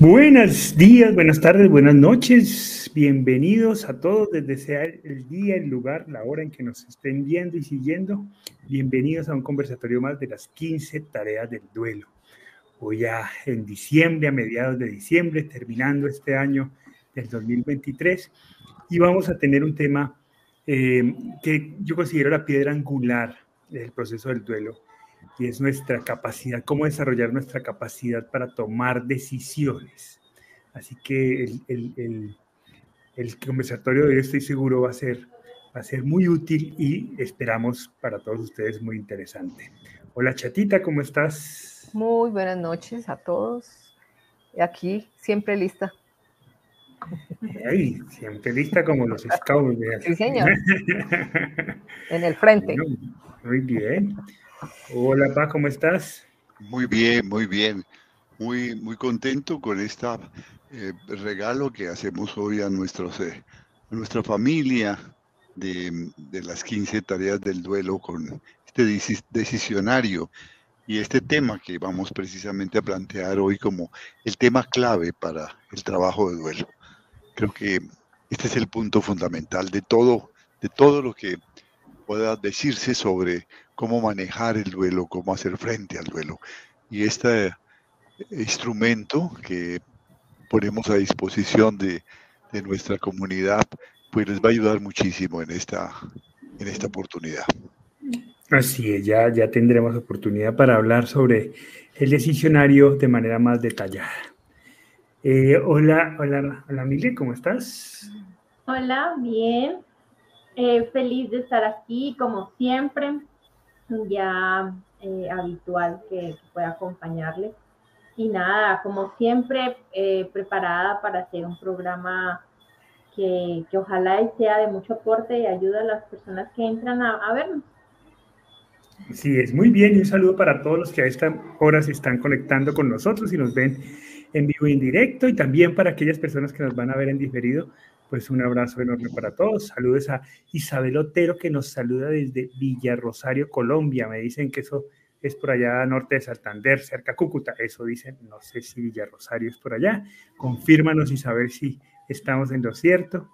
Buenos días, buenas tardes, buenas noches. Bienvenidos a todos desde sea el día, el lugar, la hora en que nos estén viendo y siguiendo. Bienvenidos a un conversatorio más de las 15 tareas del duelo. Hoy ya en diciembre, a mediados de diciembre, terminando este año del 2023, y vamos a tener un tema eh, que yo considero la piedra angular del proceso del duelo, y es nuestra capacidad, cómo desarrollar nuestra capacidad para tomar decisiones. Así que el, el, el, conversatorio de hoy estoy seguro va a ser, va a ser muy útil y esperamos para todos ustedes muy interesante. Hola Chatita, ¿cómo estás? Muy buenas noches a todos. Aquí siempre lista. Ay, siempre lista como los scouts. Sí, señor. en el frente. muy bien. Hola, Pa, ¿cómo estás? Muy bien, muy bien. Muy, muy contento con este regalo que hacemos hoy a, nuestros, eh, nuestra familia de, de, las 15 tareas del duelo con este decisionario y este tema que vamos precisamente a plantear hoy como el tema clave para el trabajo de duelo. Creo que este es el punto fundamental de todo, de todo lo que pueda decirse sobre cómo manejar el duelo, cómo hacer frente al duelo. Y este instrumento que ponemos a disposición de, de nuestra comunidad, pues les va a ayudar muchísimo en esta, en esta oportunidad. Así es, ya, ya tendremos oportunidad para hablar sobre el decisionario de manera más detallada. Eh, hola, hola, hola Mile, ¿cómo estás? Hola, bien. Eh, feliz de estar aquí, como siempre ya eh, habitual que, pueda acompañarle. Y nada, como siempre, eh, preparada para hacer un programa que, que, ojalá sea de mucho aporte y ayuda a las personas que entran a, a vernos. Sí, es muy bien y un saludo para todos los que a esta hora se están conectando con nosotros y nos ven en vivo y en directo y también para aquellas personas que nos van a ver en diferido pues un abrazo enorme para todos. Saludos a Isabel Otero que nos saluda desde Villa Rosario, Colombia. Me dicen que eso es por allá norte de Santander, cerca de Cúcuta. Eso dicen, no sé si Villa Rosario es por allá. Confírmanos Isabel si estamos en lo cierto.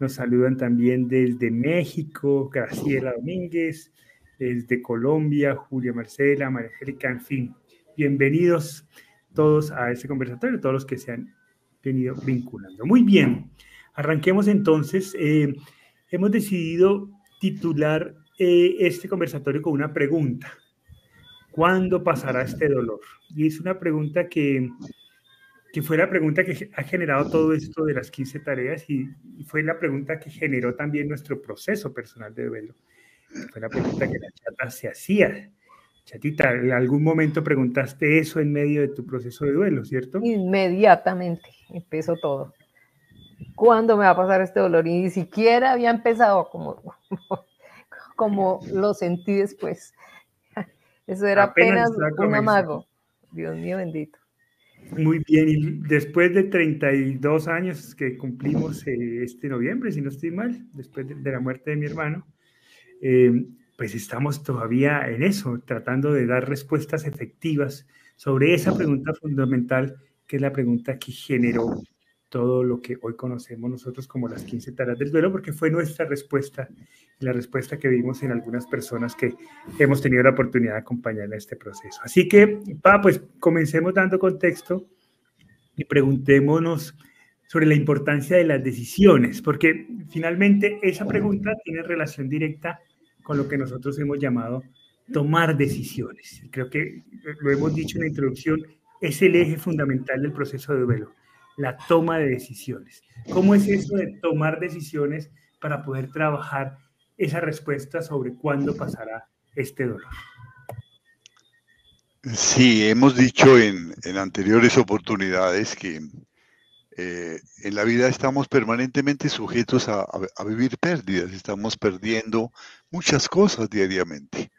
Nos saludan también desde México, Graciela Domínguez, desde Colombia, Julia Marcela, María Angélica, en fin. Bienvenidos todos a este conversatorio, todos los que se han venido vinculando. Muy bien. Arranquemos entonces. Eh, hemos decidido titular eh, este conversatorio con una pregunta. ¿Cuándo pasará este dolor? Y es una pregunta que, que fue la pregunta que ha generado todo esto de las 15 tareas y, fue la pregunta que generó también nuestro proceso personal de duelo. Fue la pregunta que la chata se hacía. Chatita, en algún momento preguntaste eso en medio de tu proceso de duelo, ¿cierto? Inmediatamente empezó todo. ¿Cuándo me va a pasar este dolor? Y ni siquiera había empezado como, como lo sentí después. Eso era apenas, un amago. Dios mío bendito. Muy bien, y después de 32 años que cumplimos eh, este noviembre, si no estoy mal, después de, la muerte de mi hermano, eh, pues estamos todavía en eso, tratando de dar respuestas efectivas sobre esa pregunta fundamental, que es la pregunta que generó todo lo que hoy conocemos nosotros como las 15 tareas del duelo, porque fue nuestra respuesta, la respuesta que vimos en algunas personas que hemos tenido la oportunidad de acompañar en este proceso. Así que, pa, pues comencemos dando contexto y preguntémonos sobre la importancia de las decisiones, porque finalmente esa pregunta tiene relación directa con lo que nosotros hemos llamado tomar decisiones. Creo que lo hemos dicho en la introducción, es el eje fundamental del proceso de duelo la toma de decisiones. ¿Cómo es eso de tomar decisiones para poder trabajar esa respuesta sobre cuándo pasará este dolor? Sí, hemos dicho en, anteriores oportunidades que eh, en la vida estamos permanentemente sujetos a, vivir pérdidas, estamos perdiendo muchas cosas diariamente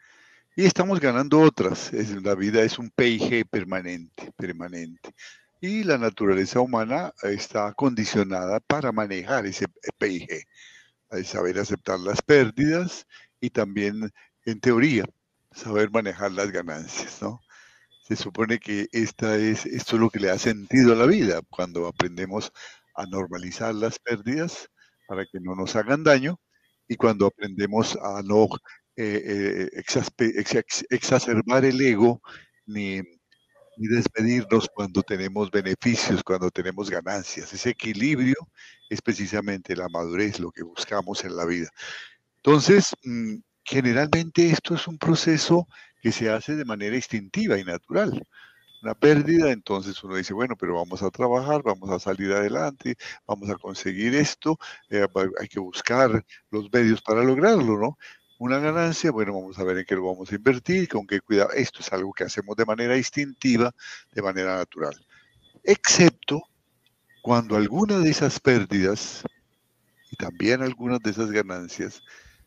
y estamos ganando otras. la vida es un PIG permanente, permanente y la naturaleza humana está condicionada para manejar ese PIG, saber aceptar las pérdidas y también, en teoría, saber manejar las ganancias, ¿no? Se supone que esta es, esto es lo que le da sentido a la vida, cuando aprendemos a normalizar las pérdidas para que no nos hagan daño y cuando aprendemos a no eh, eh, exacerbar el ego ni, ni despedirnos cuando tenemos beneficios, cuando tenemos ganancias. Ese equilibrio es precisamente la madurez, lo que buscamos en la vida. Entonces, mm, generalmente esto es un proceso que se hace de manera instintiva y natural. Una pérdida, entonces uno dice, bueno, pero vamos a trabajar, vamos a salir adelante, vamos a conseguir esto, eh, hay que buscar los medios para lograrlo, ¿no? Una ganancia, bueno, vamos a ver en qué lo vamos a invertir, con qué cuidado. Esto es algo que hacemos de manera instintiva, de manera natural. Excepto cuando alguna de esas pérdidas y también algunas de esas ganancias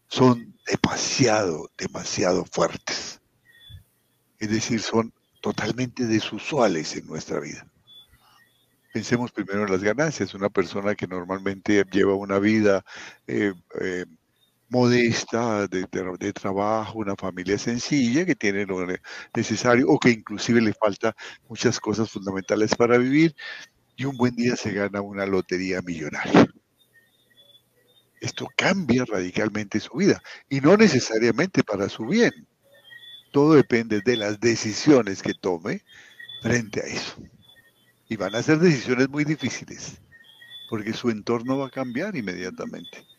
son demasiado, demasiado fuertes. Es decir, son totalmente desusuales en nuestra vida. Pensemos primero en las ganancias. Una persona que normalmente lleva una vida eh, eh, modesta, de, trabajo, una familia sencilla, que tiene lo necesario o que inclusive le falta muchas cosas fundamentales para vivir y un buen día se gana una lotería millonaria. Esto cambia radicalmente su vida y no necesariamente para su bien. Todo depende de las decisiones que tome frente a eso. Y van a ser decisiones muy difíciles, porque su entorno va a cambiar inmediatamente.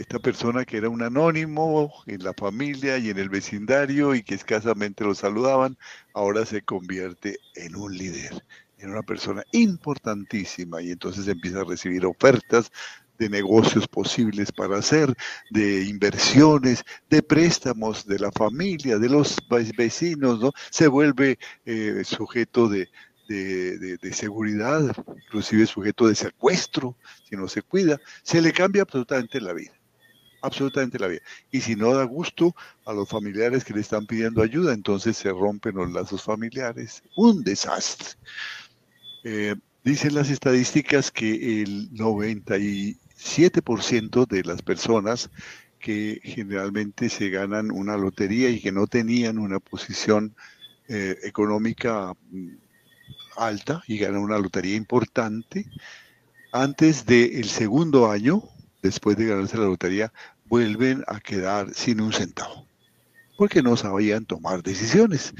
Esta persona que era un anónimo en la familia y en el vecindario y que escasamente lo saludaban, ahora se convierte en un líder, en una persona importantísima. Y entonces empieza a recibir ofertas de negocios posibles para hacer, de inversiones, de préstamos de la familia, de los vecinos, ¿no? Se vuelve eh, sujeto de, de, de, seguridad, inclusive sujeto de secuestro, si no se cuida, se le cambia absolutamente la vida, absolutamente la vida. Y si no da gusto a los familiares que le están pidiendo ayuda, entonces se rompen los lazos familiares, un desastre. Eh, dicen las estadísticas que el 97% de las personas que generalmente se ganan una lotería y que no tenían una posición eh, económica mm, alta y ganan una lotería importante, antes del segundo año, después de ganarse la lotería, vuelven a quedar sin un centavo, porque no sabían tomar decisiones.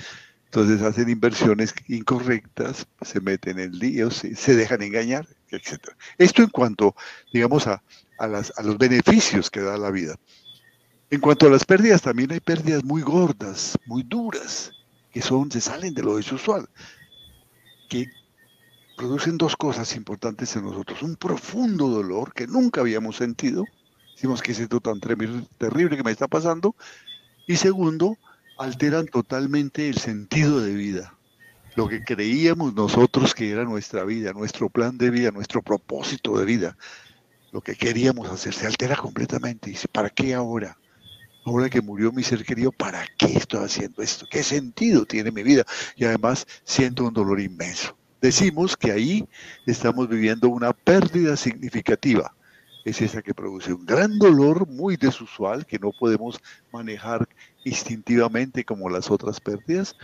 Entonces hacen inversiones incorrectas, se meten en líos, se dejan engañar, etc. Esto en cuanto, digamos, a, a los beneficios que da la vida. En cuanto a las pérdidas, también hay pérdidas muy gordas, muy duras, que son, se salen de lo desusual, que producen dos cosas importantes en nosotros. Un profundo dolor que nunca habíamos sentido. Decimos que es esto tan terrible que me está pasando. Y segundo, alteran totalmente el sentido de vida. Lo que creíamos nosotros que era nuestra vida, nuestro plan de vida, nuestro propósito de vida, lo que queríamos hacer, se altera completamente. Dice, ¿para qué ahora? Ahora que murió mi ser querido, ¿para qué estoy haciendo esto? ¿Qué sentido tiene mi vida? Y además siento un dolor inmenso. Decimos que ahí estamos viviendo una pérdida significativa es esa que produce un gran dolor muy desusual que no podemos manejar instintivamente como las otras pérdidas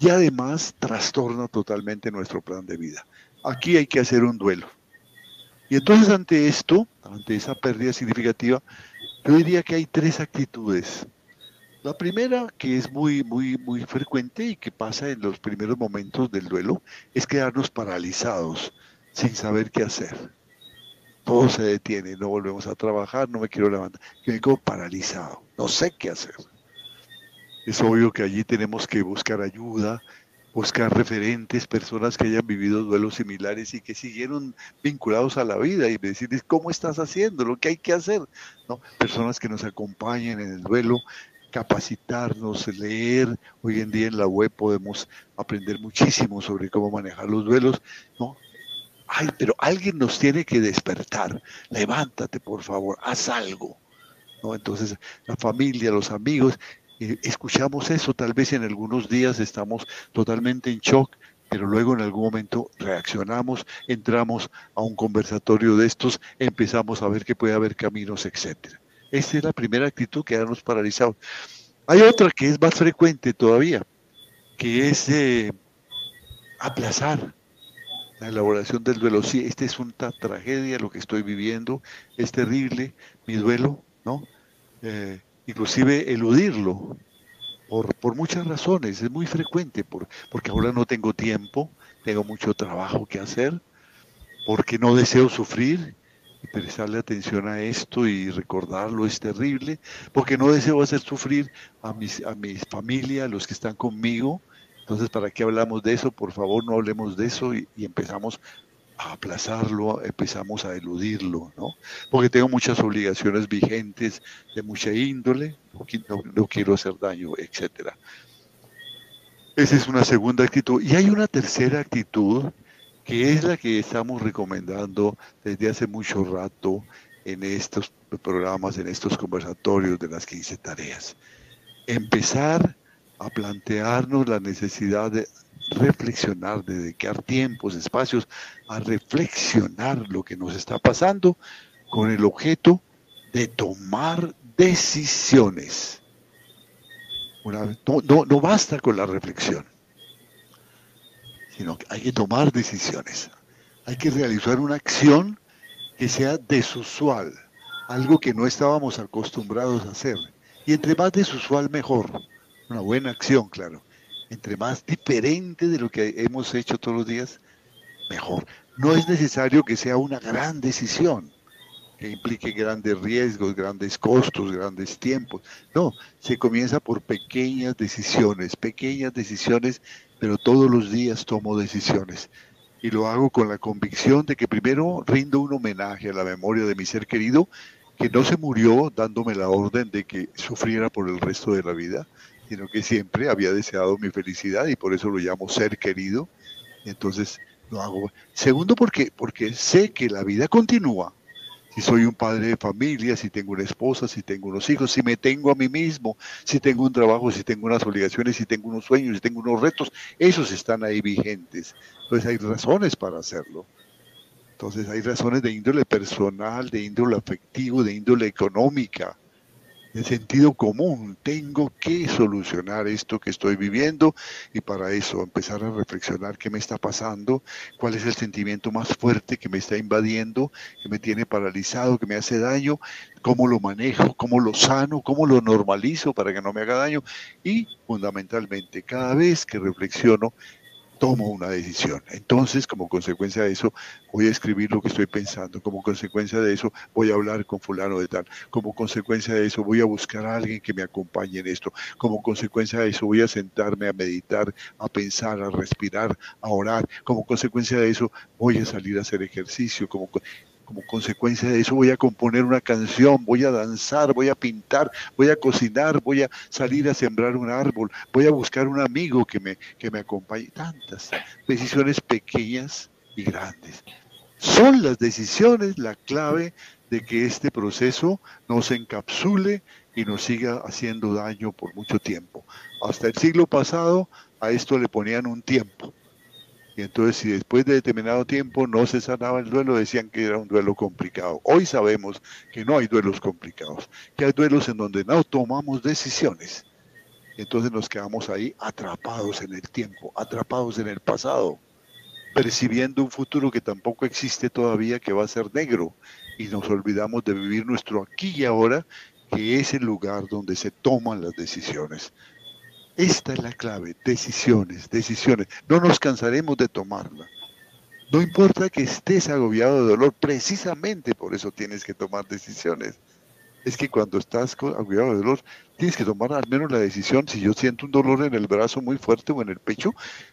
y además trastorna totalmente nuestro plan de vida. Aquí hay que hacer un duelo. Y entonces ante esto, ante esa pérdida significativa, yo diría que hay tres actitudes. La primera, que es muy, muy, muy frecuente y que pasa en los primeros momentos del duelo, es quedarnos paralizados, sin saber qué hacer todo se detiene, no volvemos a trabajar, no me quiero levantar, me quedo paralizado, no sé qué hacer. Es obvio que allí tenemos que buscar ayuda, buscar referentes, personas que hayan vivido duelos similares y que siguieron vinculados a la vida y decirles cómo estás haciendo, lo que hay que hacer, ¿no? Personas que nos acompañen en el duelo, capacitarnos, leer. Hoy en día en la web podemos aprender muchísimo sobre cómo manejar los duelos, ¿no? Ay, pero alguien nos tiene que despertar, levántate por favor, haz algo. ¿No? Entonces, la familia, los amigos, eh, escuchamos eso, tal vez en algunos días estamos totalmente en shock, pero luego en algún momento reaccionamos, entramos a un conversatorio de estos, empezamos a ver que puede haber caminos, etcétera. Esa es la primera actitud, quedarnos paralizados. Hay otra que es más frecuente todavía, que es eh, aplazar la elaboración del duelo. Sí, esta es una tragedia, lo que estoy viviendo, es terrible, mi duelo, ¿no? Eh, inclusive eludirlo, por, por, muchas razones, es muy frecuente, por, porque ahora no tengo tiempo, tengo mucho trabajo que hacer, porque no deseo sufrir y prestarle atención a esto y recordarlo es terrible, porque no deseo hacer sufrir a, mis, a mi familia, a los que están conmigo. Entonces, ¿para qué hablamos de eso? Por favor, no hablemos de eso y, empezamos a aplazarlo, empezamos a eludirlo, ¿no? Porque tengo muchas obligaciones vigentes de mucha índole, no, no quiero hacer daño, etcétera. Esa es una segunda actitud. Y hay una tercera actitud que es la que estamos recomendando desde hace mucho rato en estos programas, en estos conversatorios de las 15 tareas. Empezar a plantearnos la necesidad de reflexionar, de dedicar tiempos, espacios a reflexionar lo que nos está pasando con el objeto de tomar decisiones. no, no basta con la reflexión sino que hay que tomar decisiones. Hay que realizar una acción que sea desusual, algo que no estábamos acostumbrados a hacer. Y entre más desusual, mejor. Una buena acción, claro. Entre más diferente de lo que hemos hecho todos los días, mejor. No es necesario que sea una gran decisión que implique grandes riesgos, grandes costos, grandes tiempos. No, se comienza por pequeñas decisiones, pequeñas decisiones pero todos los días tomo decisiones. Y lo hago con la convicción de que primero rindo un homenaje a la memoria de mi ser querido, que no se murió dándome la orden de que sufriera por el resto de la vida, sino que siempre había deseado mi felicidad y por eso lo llamo ser querido. Entonces lo hago. Segundo, porque, porque sé que la vida continúa si soy un padre de familia, si tengo una esposa, si tengo unos hijos, si me tengo a mí mismo, si tengo un trabajo, si tengo unas obligaciones, si tengo unos sueños, si tengo unos retos, esos están ahí vigentes. Entonces hay razones para hacerlo. Entonces hay razones de índole personal, de índole afectivo, de índole económica de sentido común. Tengo que solucionar esto que estoy viviendo y para eso empezar a reflexionar qué me está pasando, cuál es el sentimiento más fuerte que me está invadiendo, que me tiene paralizado, que me hace daño, cómo lo manejo, cómo lo sano, cómo lo normalizo para que no me haga daño y fundamentalmente cada vez que reflexiono tomo una decisión. Entonces, como consecuencia de eso, voy a escribir lo que estoy pensando. Como consecuencia de eso, voy a hablar con fulano de tal. Como consecuencia de eso, voy a buscar a alguien que me acompañe en esto. Como consecuencia de eso, voy a sentarme a meditar, a pensar, a respirar, a orar. Como consecuencia de eso, voy a salir a hacer ejercicio. Como como consecuencia de eso voy a componer una canción, voy a danzar, voy a pintar, voy a cocinar, voy a salir a sembrar un árbol, voy a buscar un amigo que me, que me acompañe. Tantas decisiones pequeñas y grandes. Son las decisiones la clave de que este proceso no se encapsule y nos siga haciendo daño por mucho tiempo. Hasta el siglo pasado a esto le ponían un tiempo y entonces si después de determinado tiempo no se sanaba el duelo, decían que era un duelo complicado. Hoy sabemos que no hay duelos complicados, que hay duelos en donde no tomamos decisiones. Entonces nos quedamos ahí atrapados en el tiempo, atrapados en el pasado, percibiendo un futuro que tampoco existe todavía, que va a ser negro. Y nos olvidamos de vivir nuestro aquí y ahora, que es el lugar donde se toman las decisiones. Esta es la clave, decisiones, decisiones. No nos cansaremos de tomarla. No importa que estés agobiado de dolor, precisamente por eso tienes que tomar decisiones. Es que cuando estás agobiado de dolor, tienes que tomar al menos la decisión, si yo siento un dolor en el brazo muy fuerte o en el pecho,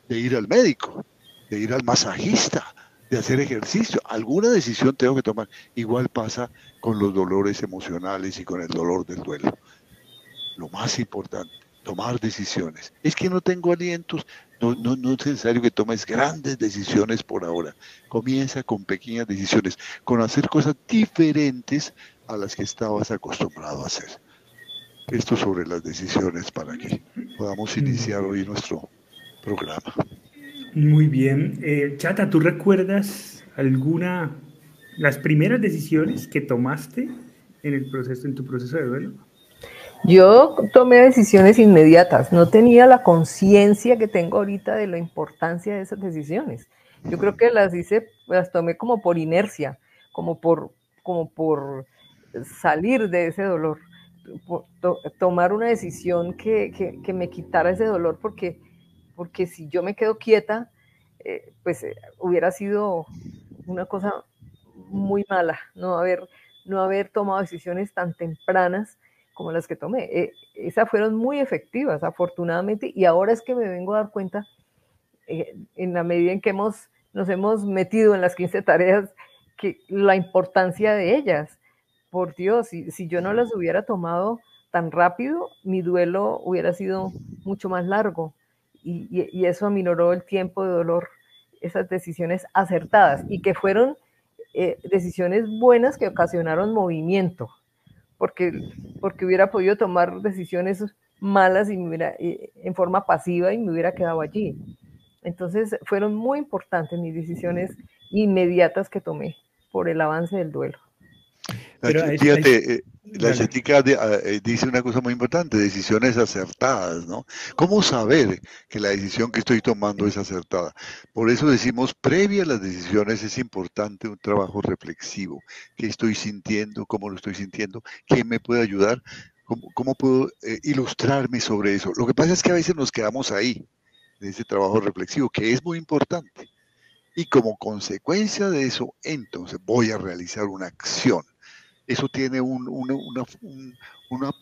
de ir al médico, de ir al masajista, de hacer ejercicio. Alguna decisión tengo que tomar. Igual pasa con los dolores emocionales y con el dolor del duelo. Lo más importante tomar decisiones. Es que no tengo alientos. No, no, no es necesario que tomes grandes decisiones por ahora. Comienza con pequeñas decisiones, con hacer cosas diferentes a las que estabas acostumbrado a hacer. Esto sobre las decisiones para que podamos iniciar hoy nuestro programa. Muy bien. Eh, Chata, ¿tú recuerdas alguna, las primeras decisiones que tomaste en el proceso, en tu proceso de duelo? Yo tomé decisiones inmediatas, no tenía la conciencia que tengo ahorita de la importancia de esas decisiones. Yo creo que las hice, las tomé como por inercia, como por, como por salir de ese dolor, tomar una decisión que, me quitara ese dolor, porque, porque si yo me quedo quieta, eh, pues eh, hubiera sido una cosa muy mala, no haber, no haber tomado decisiones tan tempranas como las que tomé. Eh, esas fueron muy efectivas, afortunadamente, y ahora es que me vengo a dar cuenta, eh, en la medida en que hemos, nos hemos metido en las 15 tareas, que la importancia de ellas. Por Dios, si, si yo no las hubiera tomado tan rápido, mi duelo hubiera sido mucho más largo y, y, eso aminoró el tiempo de dolor, esas decisiones acertadas y que fueron eh, decisiones buenas que ocasionaron movimiento, porque, porque hubiera podido tomar decisiones malas y hubiera, eh, en forma pasiva y me hubiera quedado allí. Entonces fueron muy importantes mis decisiones inmediatas que tomé por el avance del duelo. Pero Fíjate, la ética ah, eh, dice una cosa muy importante, decisiones acertadas, ¿no? ¿Cómo saber que la decisión que estoy tomando es acertada? Por eso decimos, previa a las decisiones es importante un trabajo reflexivo. ¿Qué estoy sintiendo? ¿Cómo lo estoy sintiendo? ¿Quién me puede ayudar? ¿Cómo, puedo eh, ilustrarme sobre eso? Lo que pasa es que a veces nos quedamos ahí, en ese trabajo reflexivo, que es muy importante. Y como consecuencia de eso, entonces voy a realizar una acción eso tiene una,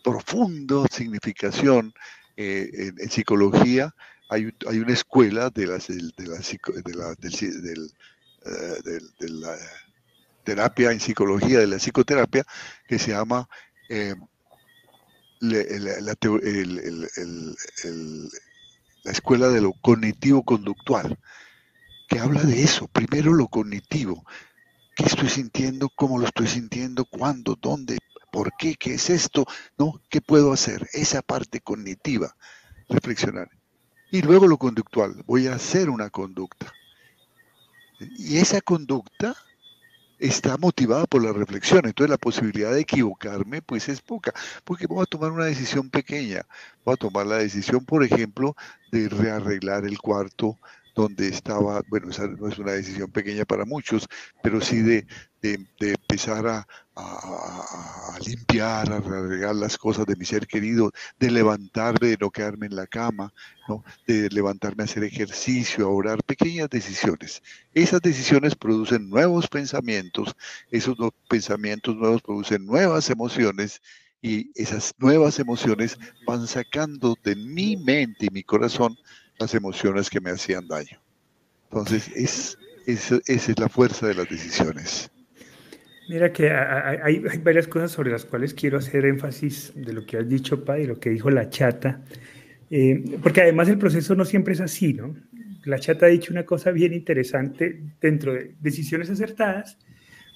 profunda significación eh, en, psicología. Hay, una escuela de, la, terapia en psicología, de la psicoterapia, que se llama eh, la, escuela de lo cognitivo-conductual, que habla de eso, primero lo cognitivo, ¿Qué estoy sintiendo? ¿Cómo lo estoy sintiendo? ¿Cuándo? ¿Dónde? ¿Por qué? ¿Qué es esto? ¿No? ¿Qué puedo hacer? Esa parte cognitiva, reflexionar. Y luego lo conductual, voy a hacer una conducta. Y esa conducta está motivada por la reflexión, entonces la posibilidad de equivocarme pues es poca, porque voy a tomar una decisión pequeña, voy a tomar la decisión, por ejemplo, de rearreglar el cuarto donde estaba, bueno, esa no es una decisión pequeña para muchos, pero sí de, empezar a, limpiar, a regar las cosas de mi ser querido, de levantarme, de no quedarme en la cama, ¿no? de levantarme a hacer ejercicio, a orar, pequeñas decisiones. Esas decisiones producen nuevos pensamientos, esos pensamientos nuevos producen nuevas emociones y esas nuevas emociones van sacando de mi mente y mi corazón las emociones que me hacían daño. Entonces, es, esa es la fuerza de las decisiones. Mira que hay, varias cosas sobre las cuales quiero hacer énfasis de lo que has dicho, Pa, y lo que dijo la chata, eh, porque además el proceso no siempre es así, ¿no? La chata ha dicho una cosa bien interesante dentro de decisiones acertadas,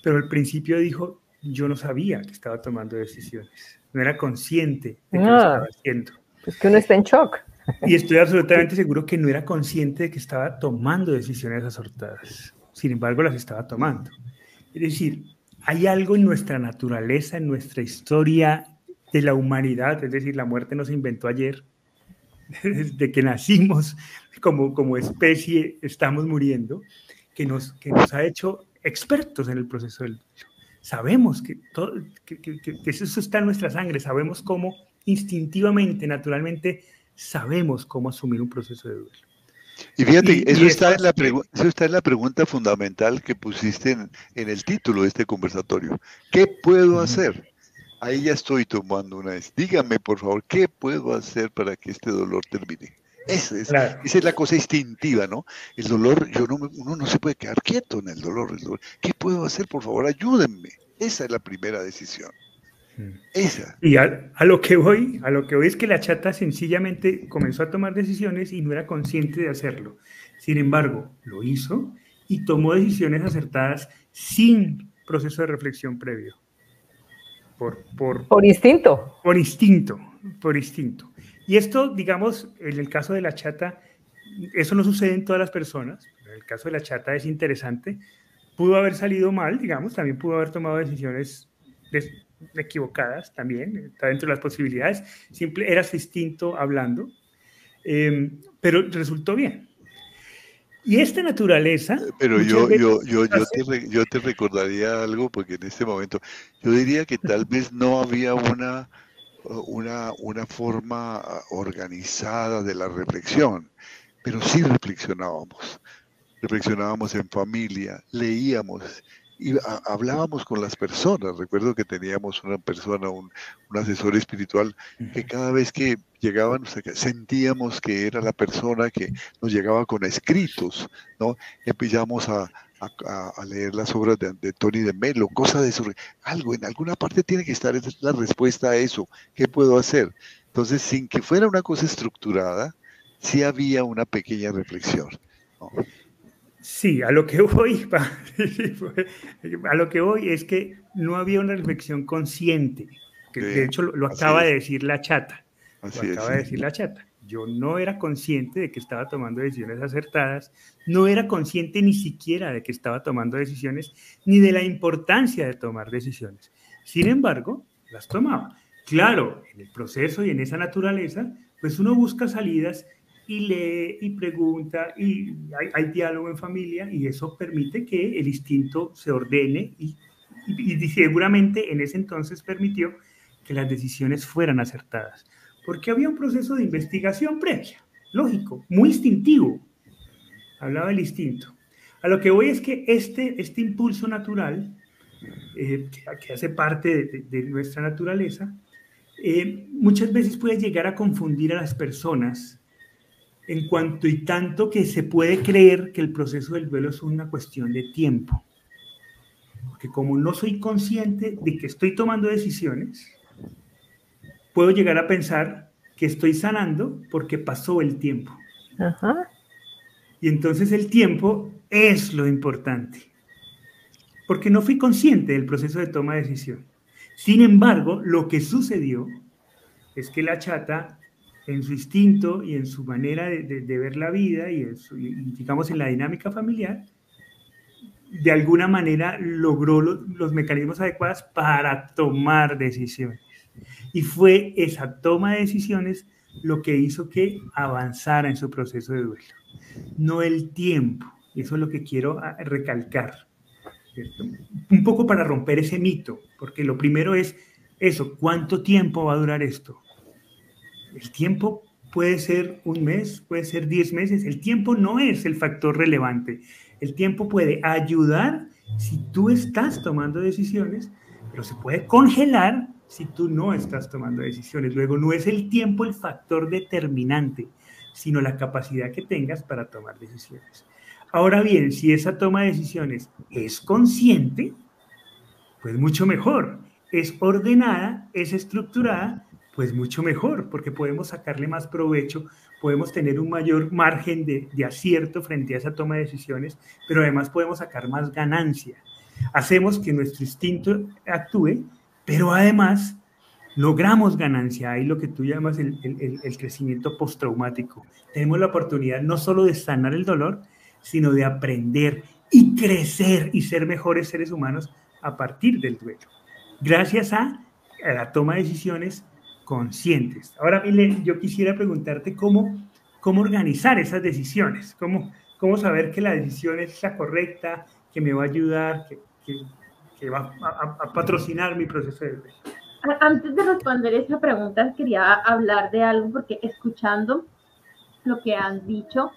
pero al principio dijo, yo no sabía que estaba tomando decisiones, no era consciente de que lo ah. estaba haciendo. Es que uno está en shock. Y estoy absolutamente seguro que no era consciente de que estaba tomando decisiones asortadas. Sin embargo, las estaba tomando. Es decir, hay algo en nuestra naturaleza, en nuestra historia de la humanidad, es decir, la muerte no se inventó ayer, desde que nacimos como, como especie estamos muriendo, que nos, que nos ha hecho expertos en el proceso del. Sabemos que, todo, que eso está en nuestra sangre, sabemos cómo instintivamente, naturalmente, sabemos cómo asumir un proceso de duelo. Y fíjate, eso, está en la eso está en la pregunta fundamental que pusiste en, el título de este conversatorio. ¿Qué puedo hacer? Ahí ya estoy tomando una vez. Dígame, por favor, ¿qué puedo hacer para que este dolor termine? Esa es, esa es la cosa instintiva, ¿no? El dolor, yo no, uno no se puede quedar quieto en el dolor, el dolor. ¿Qué puedo hacer? Por favor, ayúdenme. Esa es la primera decisión. Esa. Y a, lo que voy, a lo que voy es que la chata sencillamente comenzó a tomar decisiones y no era consciente de hacerlo. Sin embargo, lo hizo y tomó decisiones acertadas sin proceso de reflexión previo. Por, por, por instinto. Por instinto, por instinto. Y esto, digamos, en el caso de la chata, eso no sucede en todas las personas. En el caso de la chata es interesante. Pudo haber salido mal, digamos, también pudo haber tomado decisiones equivocadas también, está dentro de las posibilidades, simple, era su instinto hablando, em, pero resultó bien. Y esta naturaleza... Pero yo, yo, yo, yo, te, yo te recordaría algo, porque en este momento yo diría que tal vez no había una, una, una forma organizada de la reflexión, pero sí reflexionábamos. Reflexionábamos en familia, leíamos, y hablábamos con las personas. Recuerdo que teníamos una persona, un, asesor espiritual, que cada vez que llegaban sentíamos que era la persona que nos llegaba con escritos, ¿no? Empezamos a, leer las obras de, Tony de Melo, cosas de eso. Algo, en alguna parte tiene que estar la respuesta a eso. ¿Qué puedo hacer? Entonces, sin que fuera una cosa estructurada, sí había una pequeña reflexión. Sí, a lo que voy, a lo que voy es que no había una reflexión consciente. Que de hecho lo, acaba de decir la chata. lo acaba de decir la chata. Yo no era consciente de que estaba tomando decisiones acertadas, no era consciente ni siquiera de que estaba tomando decisiones, ni de la importancia de tomar decisiones. Sin embargo, las tomaba. Claro, en el proceso y en esa naturaleza, pues uno busca salidas y lee y pregunta y hay, diálogo en familia y eso permite que el instinto se ordene y, y, seguramente en ese entonces permitió que las decisiones fueran acertadas, porque había un proceso de investigación previa, lógico, muy instintivo. Hablaba del instinto. A lo que voy es que este, este impulso natural, eh, que, hace parte de, nuestra naturaleza, eh, muchas veces puede llegar a confundir a las personas en cuanto y tanto que se puede creer que el proceso del duelo es una cuestión de tiempo. Porque como no soy consciente de que estoy tomando decisiones, puedo llegar a pensar que estoy sanando porque pasó el tiempo. Y entonces el tiempo es lo importante. Porque no fui consciente del proceso de toma de decisión. Sin embargo, lo que sucedió es que la chata en su instinto y en su manera de, ver la vida y, digamos en la dinámica familiar, de alguna manera logró los mecanismos adecuados para tomar decisiones. Y fue esa toma de decisiones lo que hizo que avanzara en su proceso de duelo, no el tiempo. Eso es lo que quiero ah, recalcar. Un poco para romper ese mito, porque lo primero es eso, ¿cuánto tiempo va a durar esto? El tiempo puede ser un mes, puede ser diez meses. El tiempo no es el factor relevante. El tiempo puede ayudar si tú estás tomando decisiones, pero se puede congelar si tú no estás tomando decisiones. Luego, no es el tiempo el factor determinante, sino la capacidad que tengas para tomar decisiones. Ahora bien, si esa toma de decisiones es consciente, pues mucho mejor. Es ordenada, es estructurada pues mucho mejor, porque podemos sacarle más provecho, podemos tener un mayor margen de, acierto frente a esa toma de decisiones, pero además podemos sacar más ganancia. Hacemos que nuestro instinto actúe, pero además logramos ganancia. Ahí lo que tú llamas el, el crecimiento postraumático. Tenemos la oportunidad no solo de sanar el dolor, sino de aprender y crecer y ser mejores seres humanos a partir del duelo. Gracias a la toma de decisiones conscientes. Ahora, Mile, yo quisiera preguntarte cómo, cómo organizar esas decisiones, cómo, cómo saber que la decisión es la correcta, que me va a ayudar, que, va a, patrocinar mi proceso de. Antes de responder esa pregunta, quería hablar de algo porque escuchando lo que han dicho,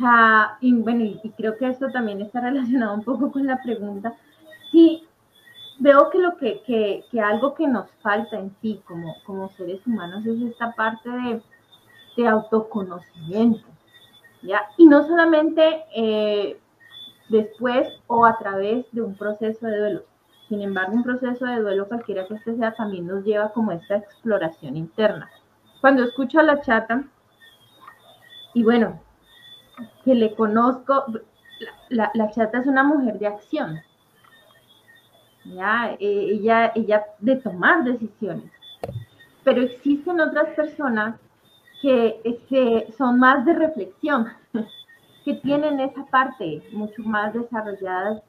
bueno, y creo que eso también está relacionado un poco con la pregunta, sí, veo que lo que, que, algo que nos falta en sí como, como seres humanos es esta parte de, de autoconocimiento, ¿ya? Y no solamente eh, después o a través de un proceso de duelo. Sin embargo, un proceso de duelo, cualquiera que este sea, también nos lleva como esta exploración interna. Cuando escucho a la chata, y bueno, que le conozco, la, la chata es una mujer de acción, ¿ya? Eh, ella, ella de tomar decisiones. Pero existen otras personas que, que son más de reflexión, que tienen esa parte mucho más desarrollada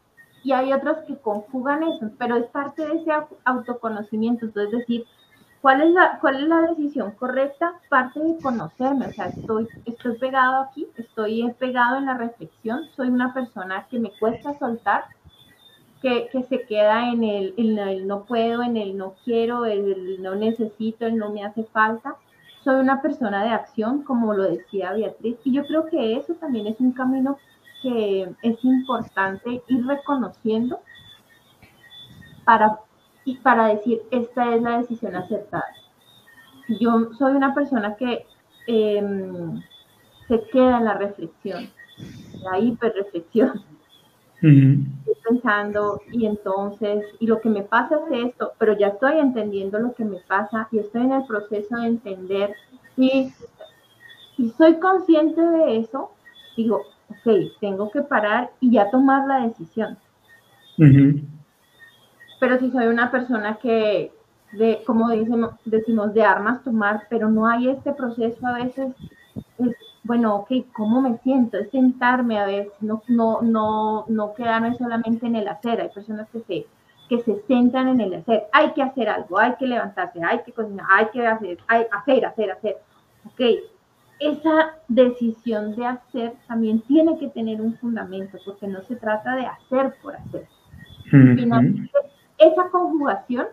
y hay otros que conjugan eso, pero es parte de ese autoconocimiento, entonces decir, ¿cuál es la, cuál es la decisión correcta? Parte de conocerme, o sea, estoy, estoy pegado aquí, estoy pegado en la reflexión, soy una persona que me cuesta soltar, que, se queda en el, en no puedo, en el no quiero, el no necesito, el no me hace falta. Soy una persona de acción, como lo decía Beatriz, y yo creo que eso también es un camino que es importante ir reconociendo para, y para decir, esta es la decisión acertada. Yo soy una persona que em, se queda en la reflexión, la hiperreflexión. Estoy pensando y entonces, y lo que me pasa es esto, pero ya estoy entendiendo lo que me pasa y estoy en el proceso de entender. Y, y soy consciente de eso, digo, ok, tengo que parar y ya tomar la decisión. Pero si soy una persona que, de, como decimos, decimos, de armas tomar, pero no hay este proceso a veces, es, bueno, ok, ¿cómo me siento? Es sentarme a veces, no, no, no, no quedarme solamente en el hacer. Hay personas que se, que se centran en el hacer. Hay que hacer algo, hay que levantarse, hay que cocinar, hay que hacer, hay, hacer, hacer, hacer. Ok, esa decisión de hacer también tiene que tener un fundamento, porque no se trata de hacer por hacer. Finalmente, esa conjugación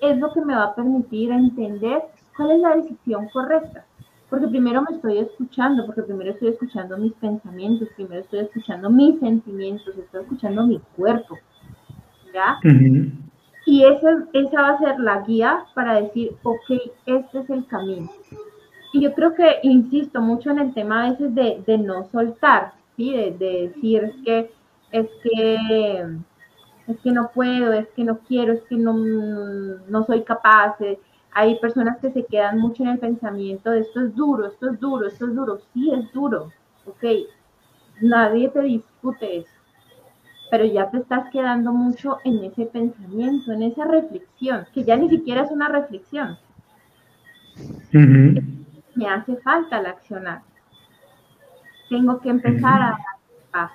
es lo que me va a permitir entender cuál es la decisión correcta. Porque primero me estoy escuchando, porque primero estoy escuchando mis pensamientos, primero estoy escuchando mis sentimientos, estoy escuchando mi cuerpo. ¿Ya? Y esa, esa va a ser la guía para decir, ok, este es el camino. Y yo creo que insisto mucho en el tema a veces de, no soltar, ¿sí? De, decir que es que es que no puedo, es que no quiero, es que no, no soy capaz. Hay personas que se quedan mucho en el pensamiento de esto es duro, esto es duro, esto es duro. Sí, es duro, ok. Nadie te discute eso, pero ya te estás quedando mucho en ese pensamiento, en esa reflexión, que ya ni siquiera es una reflexión me hace falta el accionar. Tengo que empezar a dar paso.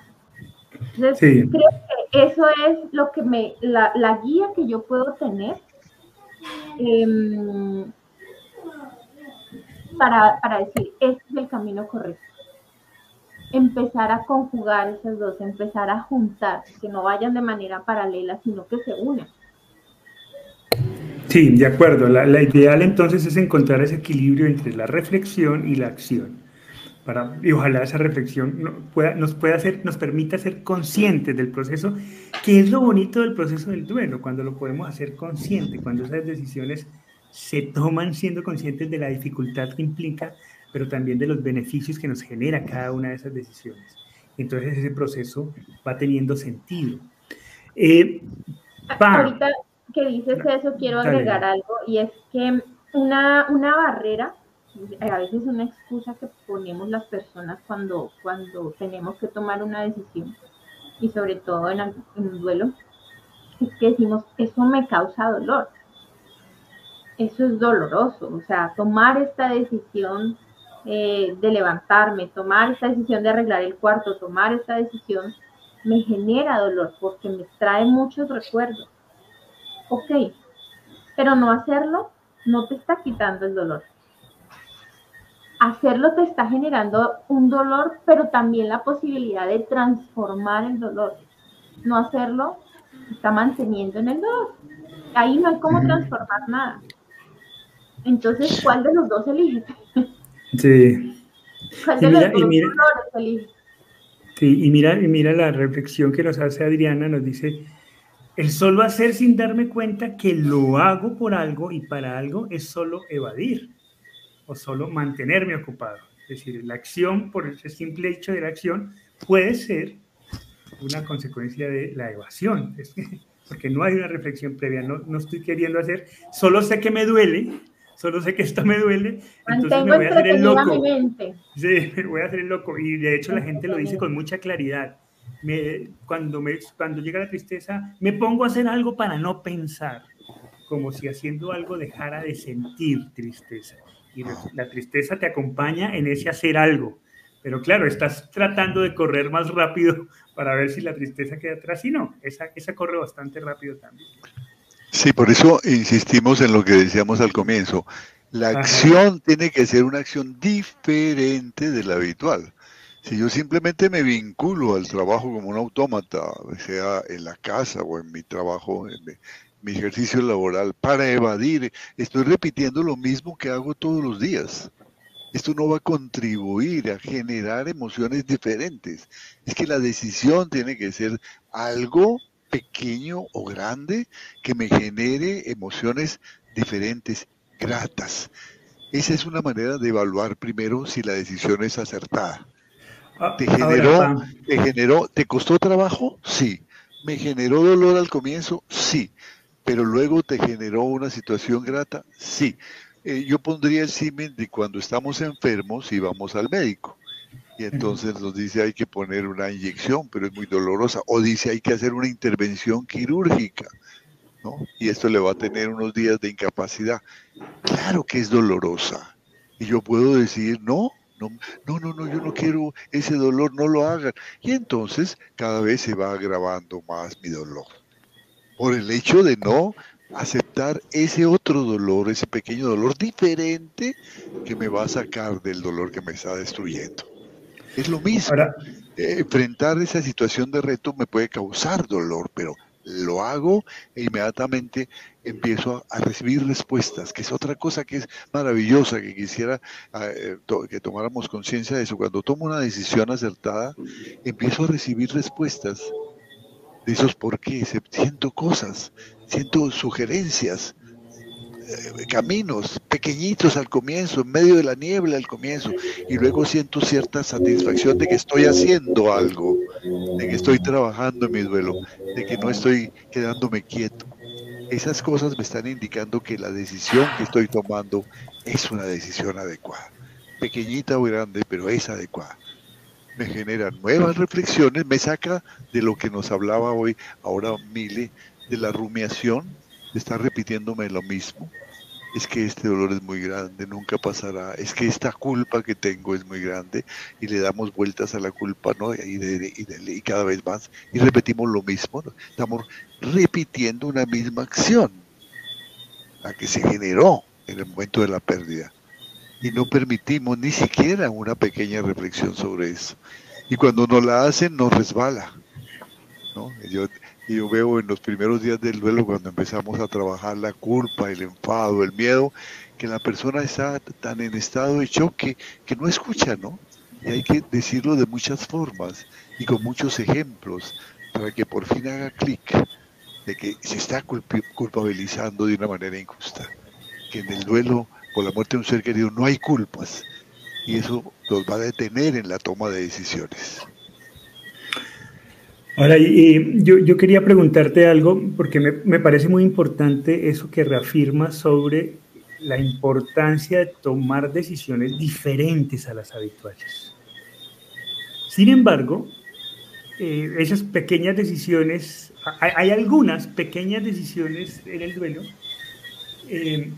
Entonces, creo que eso es lo que me, la, guía que yo puedo tener em, para, para decir, este es el camino correcto. Empezar a conjugar esas dos, empezar a juntar, que no vayan de manera paralela, sino que se unan. Sí, de acuerdo. La, ideal entonces es encontrar ese equilibrio entre la reflexión y la acción. Para, y ojalá esa reflexión pueda, nos pueda hacer, nos permita ser conscientes del proceso, que es lo bonito del proceso del duelo, cuando lo podemos hacer consciente, cuando esas decisiones se toman siendo conscientes de la dificultad que implica, pero también de los beneficios que nos genera cada una de esas decisiones. Entonces ese proceso va teniendo sentido. Eh, Ahorita que dices eso, quiero agregar algo y es que una, una barrera, a veces una excusa que ponemos las personas cuando, cuando tenemos que tomar una decisión y sobre todo en, un duelo, es que decimos, eso me causa dolor. Eso es doloroso, o sea, tomar esta decisión eh, de levantarme, tomar esta decisión de arreglar el cuarto, tomar esta decisión, me genera dolor porque me trae muchos recuerdos ok, pero no hacerlo no te está quitando el dolor. Hacerlo te está generando un dolor, pero también la posibilidad de transformar el dolor. No hacerlo está manteniendo en el dolor. Ahí no hay cómo transformar nada. Entonces, ¿cuál de los dos eliges? Sí. ¿Cuál de los dos dolores eliges? Sí, y mira, y mira la reflexión que nos hace Adriana, nos dice, el solo hacer sin darme cuenta que lo hago por algo y para algo es solo evadir o solo mantenerme ocupado. Es decir, la acción, por ese simple hecho de la acción, puede ser una consecuencia de la evasión, porque no hay una reflexión previa, no, no estoy queriendo hacer, solo sé que me duele, solo sé que esto me duele, entonces me voy a hacer el loco. Sí, me voy a hacer el loco. Y de hecho la gente lo dice con mucha claridad cuando, me, cuando llega la tristeza, me pongo a hacer algo para no pensar, como si haciendo algo dejara de sentir tristeza. Y la tristeza te acompaña en ese hacer algo. Pero claro, estás tratando de correr más rápido para ver si la tristeza queda atrás. Y no, esa, esa corre bastante rápido también. Sí, por eso insistimos en lo que decíamos al comienzo. La acción tiene que ser una acción diferente de la habitual. Si yo simplemente me vinculo al trabajo como un autómata, sea en la casa o en mi trabajo, en mi, ejercicio laboral, para evadir, estoy repitiendo lo mismo que hago todos los días. Esto no va a contribuir a generar emociones diferentes. Es que la decisión tiene que ser algo pequeño o grande que me genere emociones diferentes, gratas. Esa es una manera de evaluar primero si la decisión es acertada. Ah, ¿Te generó, ¿Te generó, te costó trabajo? Sí. ¿Me generó dolor al comienzo? Sí. Pero luego te generó una situación grata? Sí. Eh, yo pondría el símil de cuando estamos enfermos y vamos al médico. Y entonces nos dice hay que poner una inyección, pero es muy dolorosa. O dice hay que hacer una intervención quirúrgica. ¿no? Y esto le va a tener unos días de incapacidad. Claro que es dolorosa. Y yo puedo decir, no, no, no, no, no, yo no quiero ese dolor, no lo hagan. Y entonces cada vez se va agravando más mi dolor. Por el hecho de no aceptar ese otro dolor, ese pequeño dolor diferente que me va a sacar del dolor que me está destruyendo. Es lo mismo. enfrentar esa situación de reto me puede causar dolor, pero lo hago e inmediatamente empiezo a, recibir respuestas, que es otra cosa que es maravillosa, que quisiera eh, que tomáramos conciencia de eso. Cuando tomo una decisión acertada, empiezo a recibir respuestas esos por qué, siento cosas, siento sugerencias, eh, caminos pequeñitos al comienzo, en medio de la niebla al comienzo, y luego siento cierta satisfacción de que estoy haciendo algo, de que estoy trabajando en mi duelo, de que no estoy quedándome quieto. Esas cosas me están indicando que la decisión que estoy tomando es una decisión adecuada. Pequeñita o grande, pero es adecuada. Me genera nuevas reflexiones, me saca de lo que nos hablaba hoy, ahora Mile, de la rumiación, de estar repitiéndome lo mismo, es que este dolor es muy grande, nunca pasará, es que esta culpa que tengo es muy grande y le damos vueltas a la culpa, ¿no? Y, y, cada vez más, y repetimos lo mismo, estamos repitiendo una misma acción, la que se generó en el momento de la pérdida, y no permitimos ni siquiera una pequeña reflexión sobre eso. Y cuando no la hacen, nos resbala. ¿no? Yo, yo veo en los primeros días del duelo, cuando empezamos a trabajar la culpa, el enfado, el miedo, que la persona está tan en estado de choque que no escucha, ¿no? Y hay que decirlo de muchas formas y con muchos ejemplos para que por fin haga clic de que se está culpabilizando de una manera injusta. Que en el duelo por la muerte de un ser querido no hay culpas y eso los va a detener en la toma de decisiones. Ahora, y, yo, quería preguntarte algo, porque me, parece muy importante eso que reafirma sobre la importancia de tomar decisiones diferentes a las habituales. Sin embargo, eh, esas pequeñas decisiones, hay, algunas pequeñas decisiones en el duelo que,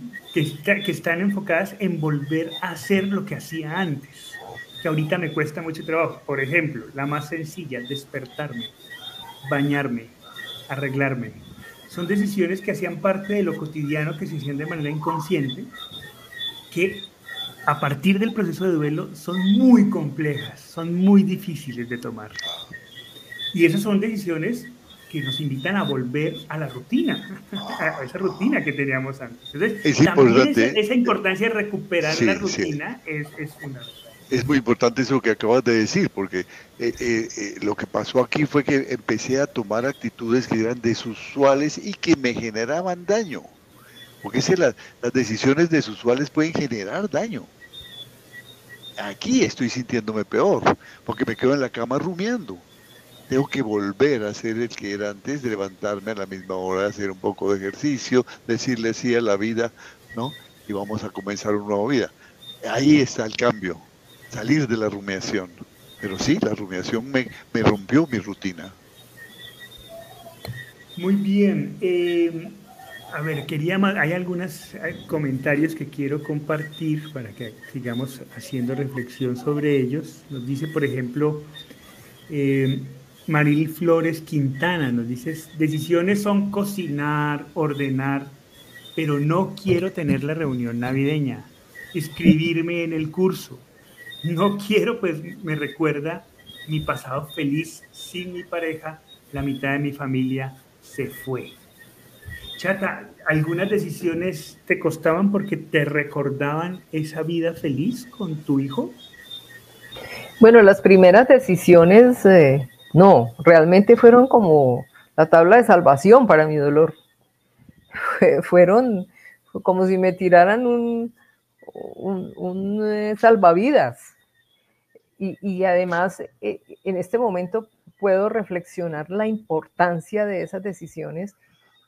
que están enfocadas en volver a hacer lo que hacía antes, que ahorita me cuesta mucho trabajo. Por ejemplo, la más sencilla, despertarme bañarme, arreglarme. Son decisiones que hacían parte de lo cotidiano, que se hacían de manera inconsciente, que a partir del proceso de duelo son muy complejas, son muy difíciles de tomar. Y esas son decisiones que nos invitan a volver a la rutina, a esa rutina que teníamos antes. Entonces, también esa, importancia de recuperar la rutina es, es fundamental es muy importante eso que acabas de decir, porque eh, eh, eh, lo que pasó aquí fue que empecé a tomar actitudes que eran desusuales y que me generaban daño. Porque si las, las decisiones desusuales pueden generar daño. Aquí estoy sintiéndome peor, porque me quedo en la cama rumiando. Tengo que volver a ser el que era antes, de levantarme a la misma hora, hacer un poco de ejercicio, decirle sí a la vida, ¿no? Y vamos a comenzar una nueva vida. Ahí está el cambio salir de la rumiación. Pero sí, la rumiación me, rompió mi rutina. Muy bien. Eh, a ver, quería hay algunos comentarios que quiero compartir para que sigamos haciendo reflexión sobre ellos. Nos dice, por ejemplo, eh, Maril Flores Quintana nos dice, decisiones son cocinar, ordenar, pero no quiero tener la reunión navideña, escribirme en el curso. No quiero, pues me recuerda mi pasado feliz sin mi pareja, la mitad de mi familia se fue. Chata, ¿algunas decisiones te costaban porque te recordaban esa vida feliz con tu hijo? Bueno, las primeras decisiones eh, no, realmente fueron como la tabla de salvación para mi dolor. Fueron como si me tiraran un, un, eh, salvavidas. Y, además, eh, en este momento puedo reflexionar la importancia de esas decisiones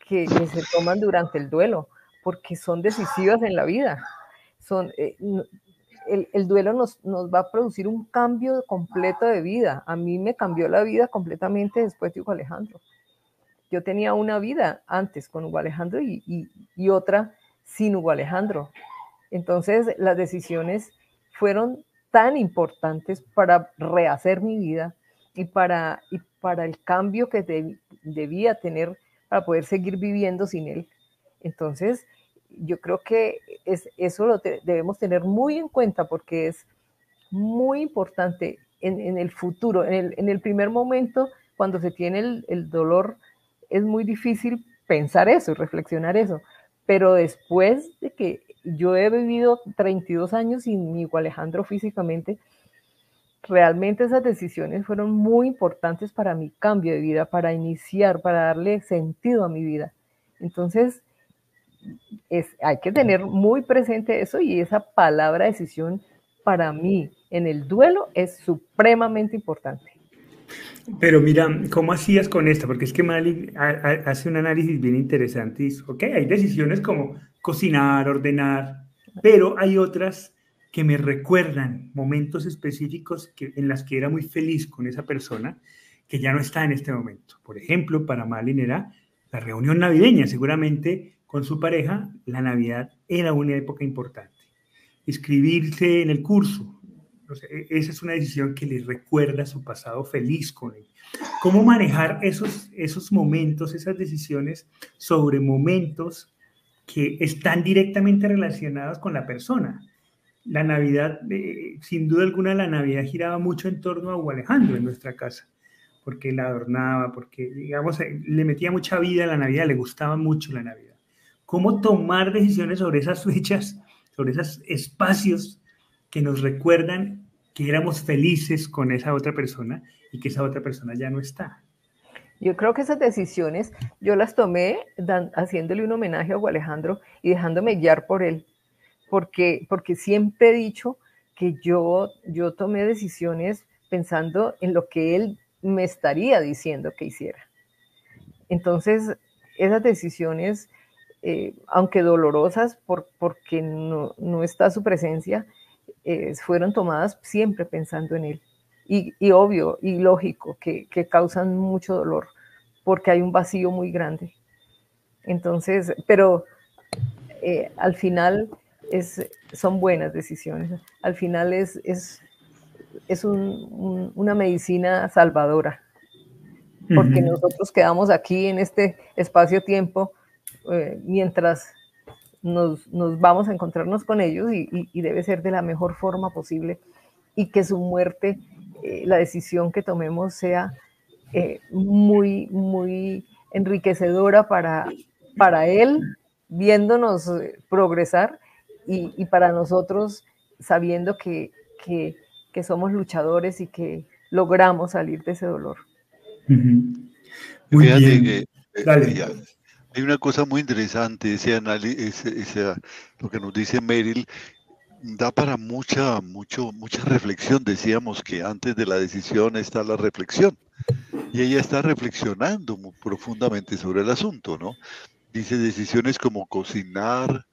que, se toman durante el duelo, porque son decisivas en la vida. Son, eh, el, duelo nos, va a producir un cambio completo de vida. A mí me cambió la vida completamente después de Hugo Alejandro. Yo tenía una vida antes con Hugo Alejandro y, otra sin Hugo Alejandro. Entonces las decisiones fueron tan importantes para rehacer mi vida y para, y para el cambio que debía tener para poder seguir viviendo sin él. Entonces, yo creo que es, eso lo debemos tener muy en cuenta porque es muy importante en, el futuro. En el, primer momento, cuando se tiene el, dolor, es muy difícil pensar eso y reflexionar eso. Pero después de que yo he vivido 32 años sin mi Alejandro físicamente, realmente esas decisiones fueron muy importantes para mi cambio de vida, para iniciar, para darle sentido a mi vida. Entonces, hay que tener muy presente eso y esa palabra decisión para mí en el duelo es supremamente importante. Pero mira, ¿cómo hacías con esta? Porque es que Mali hace un análisis bien interesante y dice, ok, hay decisiones como cocinar, ordenar, pero hay otras que me recuerdan momentos específicos que, en las que era muy feliz con esa persona que ya no está en este momento. Por ejemplo, para Malin era la reunión navideña, seguramente con su pareja, la Navidad era una época importante. Escribirse en el curso, e, esa es una decisión que le recuerda su pasado feliz con él. ¿Cómo manejar esos, esos momentos, esas decisiones sobre momentos que están directamente relacionados con la persona? La Navidad, eh, sin duda alguna, la Navidad giraba mucho en torno a Alejandro en nuestra casa, porque la adornaba, porque, digamos, le metía mucha vida a la Navidad, le gustaba mucho la Navidad cómo tomar decisiones sobre esas fechas, sobre esos espacios que nos recuerdan que éramos felices con esa otra persona y que esa otra persona ya no está. Yo creo que esas decisiones yo las tomé haciéndole un homenaje a Alejandro y dejándome guiar por él, porque, porque siempre he dicho que yo, yo tomé decisiones pensando en lo que él me estaría diciendo que hiciera. Entonces, esas decisiones eh, aunque dolorosas por, porque no, está su presencia, eh, fueron tomadas siempre pensando en él. Y, obvio y lógico que, causan mucho dolor porque hay un vacío muy grande. Entonces, pero eh, al final es, son buenas decisiones. Al final es, es, es una medicina salvadora, porque nosotros quedamos aquí en este espacio-tiempo eh, mientras nos, vamos a encontrarnos con ellos y, debe ser de la mejor forma posible y que su muerte, eh, la decisión que tomemos sea eh, muy, muy enriquecedora para, para él, viéndonos progresar y, para nosotros sabiendo que, somos luchadores y que logramos salir de ese dolor. Muy bien. Hay una cosa muy interesante, ese análisis, lo que nos dice Meryl, da para mucha, mucho, mucha reflexión. Decíamos que antes de la decisión está la reflexión. Y ella está reflexionando muy profundamente sobre el asunto, ¿no? Dice decisiones como cocinar,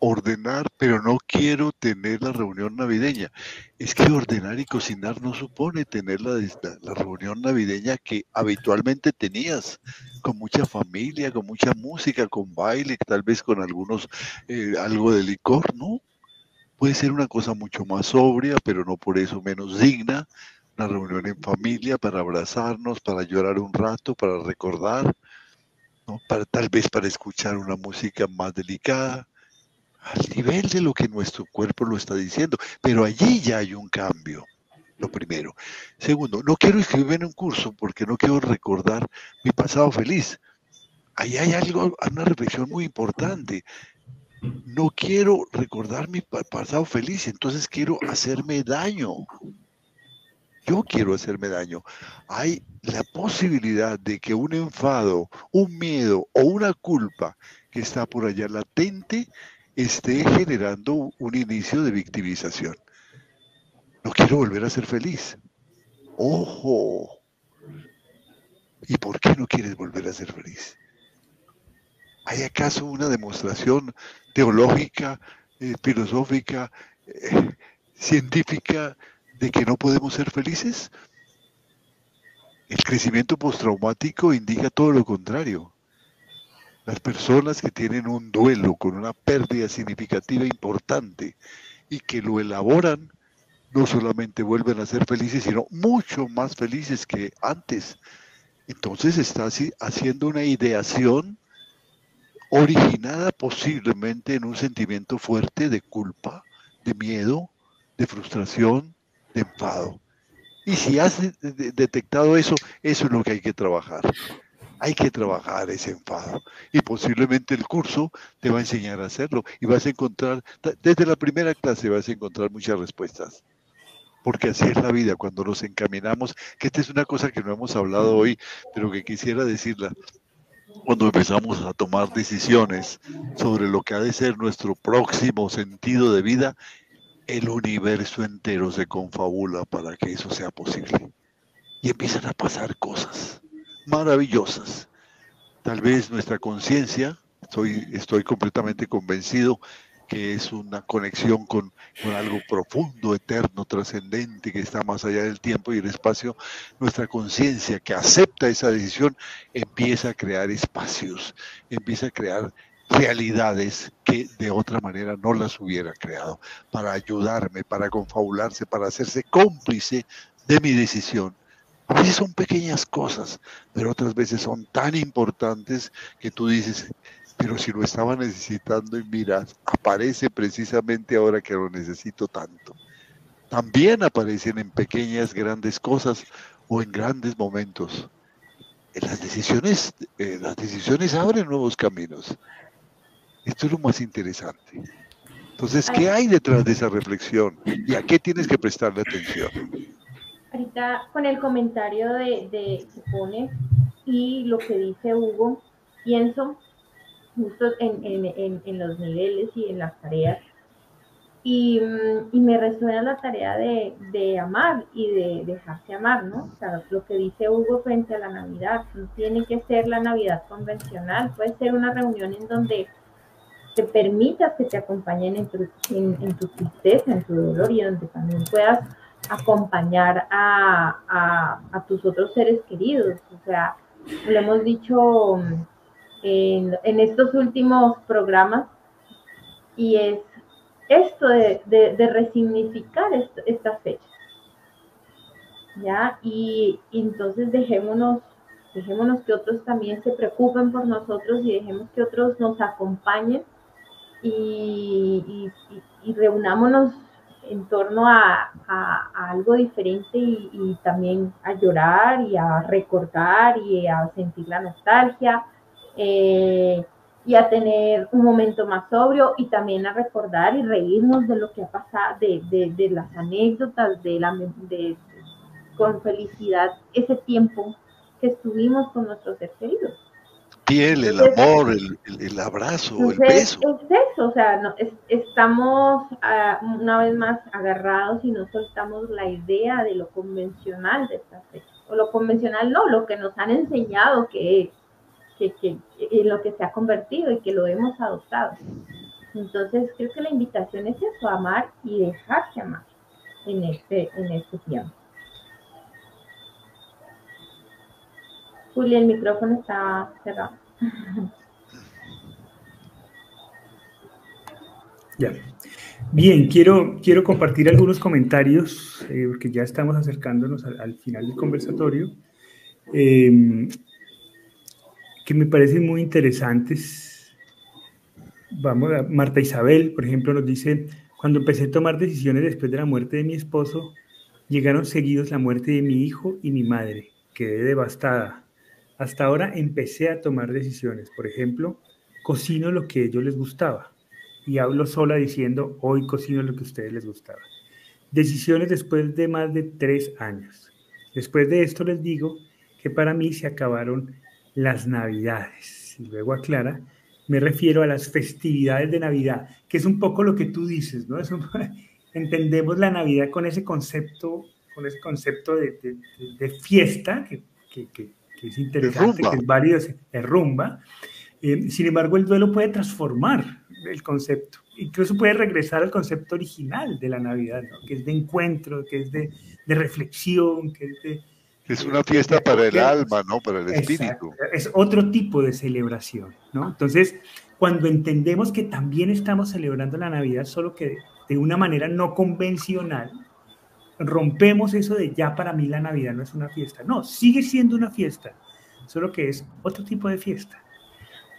ordenar, pero no quiero tener la reunión navideña. Es que ordenar y cocinar no supone tener la, reunión navideña que habitualmente tenías, con mucha familia, con mucha música, con baile, tal vez con algunos, eh, algo de licor, ¿no? Puede ser una cosa mucho más sobria, pero no por eso menos digna, una reunión en familia para abrazarnos, para llorar un rato, para recordar, ¿no? para, tal vez para escuchar una música más delicada, al nivel de lo que nuestro cuerpo lo está diciendo. Pero allí ya hay un cambio, lo primero. Segundo, no quiero inscribirme en un curso porque no quiero recordar mi pasado feliz. Ahí hay algo, una reflexión muy importante. No quiero recordar mi pasado feliz, entonces quiero hacerme daño. Yo quiero hacerme daño. Hay la posibilidad de que un enfado, un miedo o una culpa que está por allá latente esté generando un inicio de victimización. No quiero volver a ser feliz. Ojo. ¿Y por qué no quieres volver a ser feliz? ¿Hay acaso una demostración teológica, eh, filosófica, eh, científica de que no podemos ser felices? El crecimiento postraumático indica todo lo contrario. Las personas que tienen un duelo con una pérdida significativa importante y que lo elaboran, no solamente vuelven a ser felices, sino mucho más felices que antes. Entonces está haciendo una ideación originada posiblemente en un sentimiento fuerte de culpa, de miedo, de frustración, de enfado. Y si has detectado eso, eso es lo que hay que trabajar. Hay que trabajar ese enfado. Y posiblemente el curso te va a enseñar a hacerlo. Y vas a encontrar, desde la primera clase vas a encontrar muchas respuestas. Porque así es la vida, cuando nos encaminamos, que esta es una cosa que no hemos hablado hoy, pero que quisiera decirla cuando empezamos a tomar decisiones sobre lo que ha de ser nuestro próximo sentido de vida, el universo entero se confabula para que eso sea posible. Y empiezan a pasar cosas maravillosas. Tal vez nuestra conciencia, estoy, estoy completamente convencido que es una conexión con, algo profundo, eterno, trascendente, que está más allá del tiempo y el espacio, nuestra conciencia que acepta esa decisión empieza a crear espacios, empieza a crear realidades que de otra manera no las hubiera creado, para ayudarme, para confabularse, para hacerse cómplice de mi decisión. A veces son pequeñas cosas, pero otras veces son tan importantes que tú dices, pero si lo estaba necesitando y mira, aparece precisamente ahora que lo necesito tanto. También aparecen en pequeñas, grandes cosas o en grandes momentos. las decisiones, eh, las decisiones abren nuevos caminos. Esto es lo más interesante. Entonces, ¿qué hay detrás de esa reflexión? ¿Y a qué tienes que prestarle atención? Ahorita con el comentario de, de que pone y lo que dice Hugo, pienso justo en, los niveles y en las tareas. Y, mm, me resuena la tarea de, amar y de dejarse amar, ¿no? O sea, lo que dice Hugo frente a la Navidad, no tiene que ser la Navidad convencional, puede ser una reunión en donde te permitas que te acompañen en tu, en, tu tristeza, en tu dolor y donde también puedas acompañar a, tus otros seres queridos. O sea, lo hemos dicho en, estos últimos programas y es esto de, resignificar estas fechas. ¿Ya? Y, entonces dejémonos, dejémonos que otros también se preocupen por nosotros y dejemos que otros nos acompañen y, reunámonos en torno a, algo diferente y, también a llorar y a recordar y a sentir la nostalgia eh, y a tener un momento más sobrio y también a recordar y reírnos de lo que ha pasado, de, las anécdotas, de la, de, con felicidad ese tiempo que estuvimos con nuestros seres queridos. Piel, el amor, el, abrazo, el beso. Es eso, o sea, no, estamos ah, una vez más agarrados y no soltamos la idea de lo convencional de estas fechas. O lo convencional no, lo que nos han enseñado que es que, en lo que se ha convertido y que lo hemos adoptado. Entonces, creo que la invitación es eso, amar y dejarse amar en este, en este tiempo. Julia, el micrófono está cerrado. Ya. Bien, quiero, quiero compartir algunos comentarios, eh, porque ya estamos acercándonos al, final del conversatorio, eh, que me parecen muy interesantes. Vamos a Marta Isabel, por ejemplo, nos dice, cuando empecé a tomar decisiones después de la muerte de mi esposo, llegaron seguidos la muerte de mi hijo y mi madre. Quedé devastada. Hasta ahora empecé a tomar decisiones. Por ejemplo, cocino lo que a ellos les gustaba y hablo sola diciendo, hoy cocino lo que a ustedes les gustaba. Decisiones después de más de tres años. Después de esto les digo que para mí se acabaron las navidades. Y luego aclara, me refiero a las festividades de Navidad, que es un poco lo que tú dices, ¿no? entendemos la Navidad con ese concepto, con ese concepto de, fiesta, que, es interesante, que es válido, es rumba. Eh, sin embargo, el duelo puede transformar el concepto. Incluso puede regresar al concepto original de la Navidad, que es de encuentro, que es de, reflexión, que es de... Es una fiesta para el alma, ¿no? Para el espíritu. Es otro tipo de celebración, ¿no? Entonces, cuando entendemos que también estamos celebrando la Navidad, solo que de una manera no convencional, rompemos eso de ya para mí la Navidad no es una fiesta. No, sigue siendo una fiesta, solo que es otro tipo de fiesta.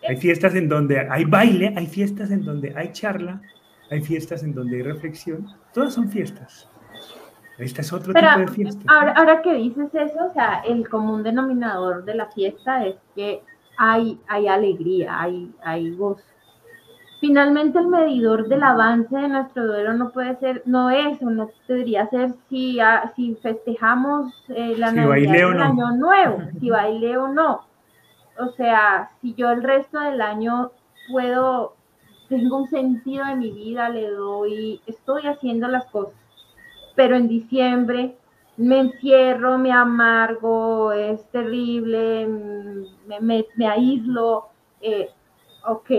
Hay fiestas en donde hay baile, hay fiestas en donde hay charla, hay fiestas en donde hay reflexión. Todas son fiestas. Esta es otro tipo de fiesta. Ahora, ahora que dices eso, o sea, el común denominador de la fiesta es que hay, hay alegría, hay, hay gozo. Finalmente el medidor del avance de nuestro duelo no puede ser, no es o no debería ser si, ah, si festejamos eh, la Navidad del Año Nuevo, si bailé o no. O sea, si yo el resto del año puedo, tengo un sentido de mi vida, le doy, estoy haciendo las cosas, pero en diciembre me encierro, me amargo, es terrible, me, me, aíslo, eh, ok,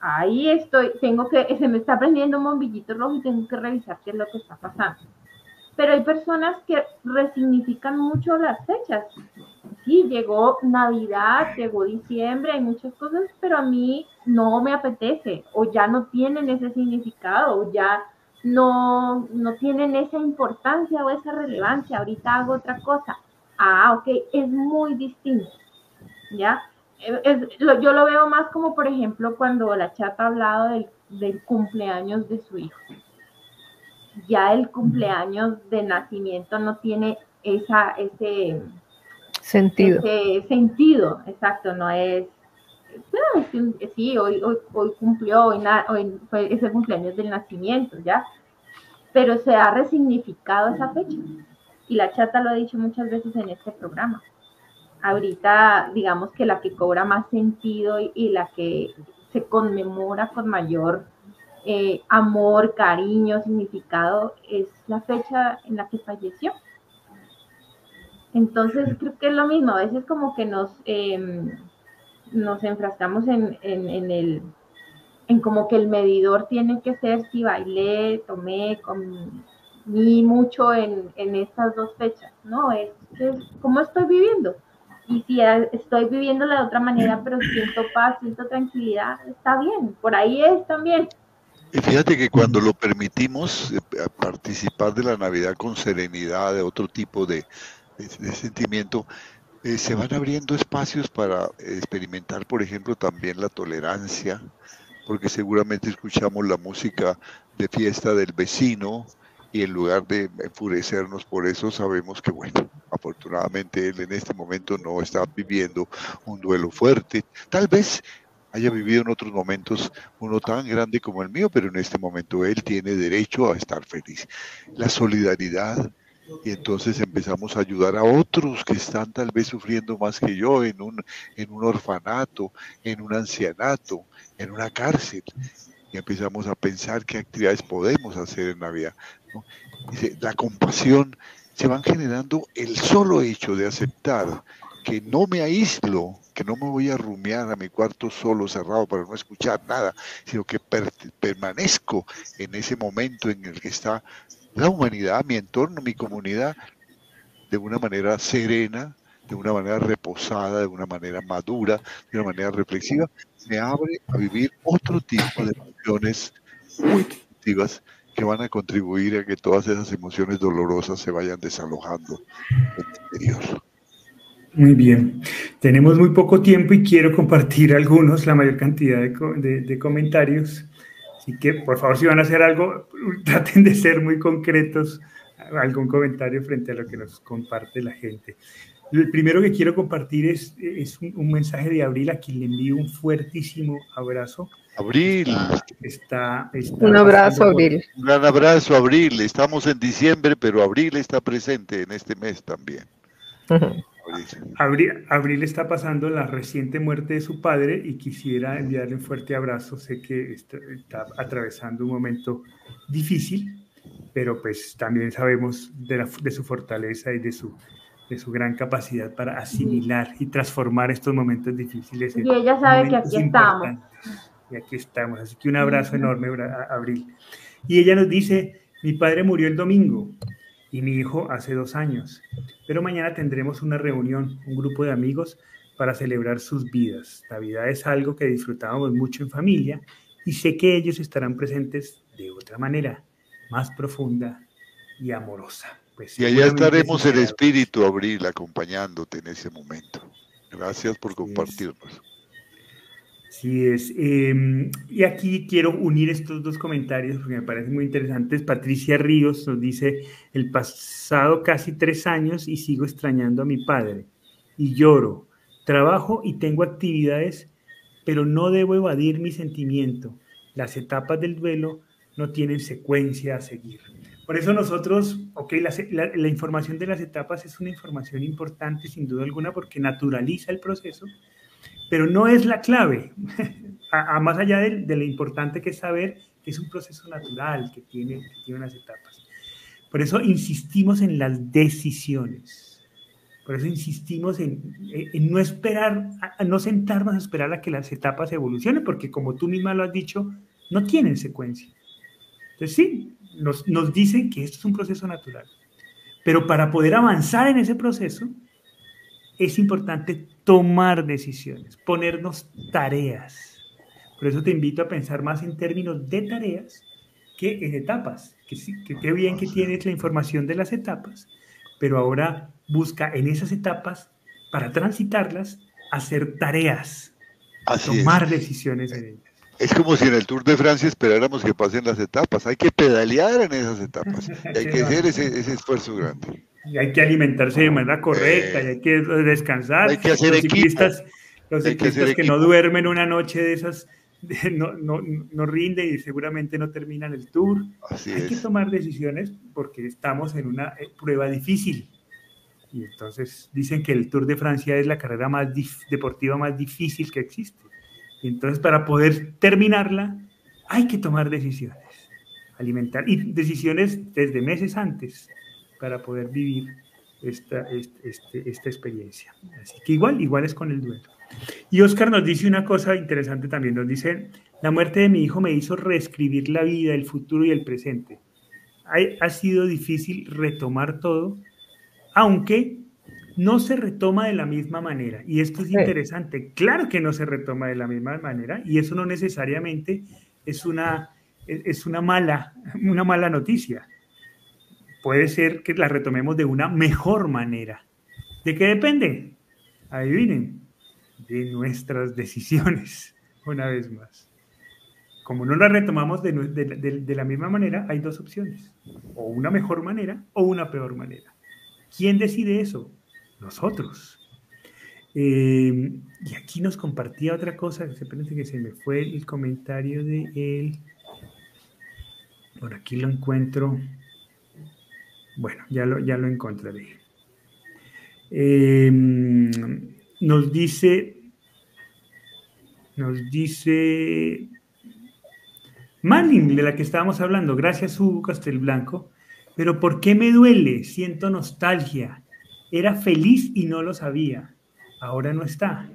ahí estoy, tengo que, se me está prendiendo un bombillito rojo y tengo que revisar qué es lo que está pasando. Pero hay personas que resignifican mucho las fechas sí, llegó Navidad, llegó diciembre, hay muchas cosas, pero a mí no me apetece o ya no tienen ese significado o ya no, no tienen esa importancia o esa relevancia, ahorita hago otra cosa. Ah, ok, es muy distinto, ¿ya? Yo lo veo más como, por ejemplo, cuando la chata ha hablado del, del cumpleaños de su hijo. Ya el cumpleaños de nacimiento no tiene esa, ese, Sentido. sentido, exacto, no es, sí, hoy, hoy, hoy cumplió, hoy, hoy fue ese cumpleaños del nacimiento, ¿ya? Pero se ha resignificado esa fecha. Y la chata lo ha dicho muchas veces en este programa. Ahorita, digamos que la que cobra más sentido y, la que se conmemora con mayor eh, amor, cariño, significado, es la fecha en la que falleció. Entonces creo que es lo mismo, a veces como que nos, em, nos enfrascamos en, el en como que el medidor tiene que ser si bailé, tomé, comí mucho en, estas dos fechas, ¿no? Es, es cómo estoy viviendo. Y si estoy viviendo de otra manera, pero siento paz, siento tranquilidad, está bien, por ahí es también. Y fíjate que cuando lo permitimos eh, participar de la Navidad con serenidad, de otro tipo de, de, sentimiento, eh, se van abriendo espacios para experimentar, por ejemplo, también la tolerancia, porque seguramente escuchamos la música de fiesta del vecino y en lugar de enfurecernos por eso, sabemos que, bueno, afortunadamente él en este momento no está viviendo un duelo fuerte. Tal vez haya vivido en otros momentos uno tan grande como el mío, pero en este momento él tiene derecho a estar feliz. La solidaridad, y entonces empezamos a ayudar a otros que están tal vez sufriendo más que yo en un, en un orfanato, en un ancianato, en una cárcel. Y empezamos a pensar qué actividades podemos hacer en Navidad. La compasión se van generando el solo hecho de aceptar que no me aíslo, que no me voy a rumiar a mi cuarto solo, cerrado, para no escuchar nada, sino que permanezco en ese momento en el que está la humanidad, mi entorno, mi comunidad, de una manera serena, de una manera reposada, de una manera madura, de una manera reflexiva, me abre a vivir otro tipo de emociones muy positivas que van a contribuir a que todas esas emociones dolorosas se vayan desalojando en interior. Muy bien. Tenemos muy poco tiempo y quiero compartir algunos, la mayor cantidad de, de, comentarios. Así que, por favor, si van a hacer algo, traten de ser muy concretos, algún comentario frente a lo que nos comparte la gente. El primero que quiero compartir es, es un, mensaje de Abril, a quien le envío un fuertísimo abrazo. Abril. Está, un abrazo, Abril. Un gran abrazo, Abril. Estamos en diciembre, pero Abril está presente en este mes también. Abril, Abril, está pasando la reciente muerte de su padre y quisiera enviarle un fuerte abrazo. Sé que está, está atravesando un momento difícil, pero pues también sabemos de, la, de su fortaleza y de su de su gran capacidad para asimilar y transformar estos momentos difíciles. y ella sabe que aquí estamos. Y aquí estamos. Así que un abrazo enorme, Abril. Y ella nos dice, mi padre murió el domingo y mi hijo hace dos años, pero mañana tendremos una reunión, un grupo de amigos para celebrar sus vidas. La vida es algo que disfrutábamos mucho en familia y sé que ellos estarán presentes de otra manera, más profunda y amorosa. Pues y allá estaremos en espíritu, Abril, acompañándote en ese momento. Gracias por compartirnos. Sí es. Em, y aquí quiero unir estos dos comentarios porque me parecen muy interesantes. Patricia Ríos nos dice, el pasado casi tres años y sigo extrañando a mi padre y lloro. Trabajo y tengo actividades, pero no debo evadir mi sentimiento. Las etapas del duelo no tienen secuencia a seguir. Por eso nosotros, ok, la, información de las etapas es una información importante sin duda alguna porque naturaliza el proceso, pero no es la clave, a, más allá de, lo importante que es saber que es un proceso natural, que tiene, tiene unas etapas. Por eso insistimos en las decisiones. Por eso insistimos en, en no esperar, a no sentarnos a esperar a que las etapas evolucionen, porque como tú misma lo has dicho, no tienen secuencia. Entonces sí, nos, nos dicen que esto es un proceso natural. Pero para poder avanzar en ese proceso, es importante tomar decisiones, ponernos tareas. Por eso te invito a pensar más en términos de tareas que en etapas. Que, que qué bien que tienes la información de las etapas, pero ahora busca en esas etapas, para transitarlas, hacer tareas, tomar decisiones en ellas. Es como si en el Tour de Francia esperáramos que pasen las etapas. Hay que pedalear en esas etapas. hay que hacer ese, esfuerzo grande. Y hay que alimentarse de manera correcta, y hay que descansar. Hay que hacer los ciclistas, los ciclistas que, no duermen una noche de esas no, no, no rinden y seguramente no terminan el tour. hay que tomar decisiones porque estamos en una eh, prueba difícil. Y entonces dicen que el Tour de Francia es la carrera más deportiva más difícil que existe. Entonces para poder terminarla hay que tomar decisiones, alimentar, y decisiones desde meses antes para poder vivir esta, este, esta experiencia. Así que igual, igual es con el duelo. Y Oscar nos dice una cosa interesante también, nos dice, la muerte de mi hijo me hizo reescribir la vida, el futuro y el presente. Ha sido difícil retomar todo, aunque no se retoma de la misma manera. Y esto es interesante. Claro que no se retoma de la misma manera y eso no necesariamente es una, es una, mala, una mala noticia. Puede ser que la retomemos de una mejor manera. ¿De qué depende? Adivinen, de nuestras decisiones, una vez más. Como no la retomamos de, de la misma manera, hay dos opciones. O una mejor manera o una peor manera. ¿Quién decide eso? Nosotros. Eh, y aquí nos compartía otra cosa, que se parece que se me fue el comentario de él. Por aquí lo encuentro. Bueno, ya lo, ya lo encontraré. Eh, nos dice, nos dice Manning, de la que estábamos hablando, gracias Hugo Castelblanco, pero ¿por qué me duele? Siento nostalgia era feliz y no lo sabía. Ahora no está.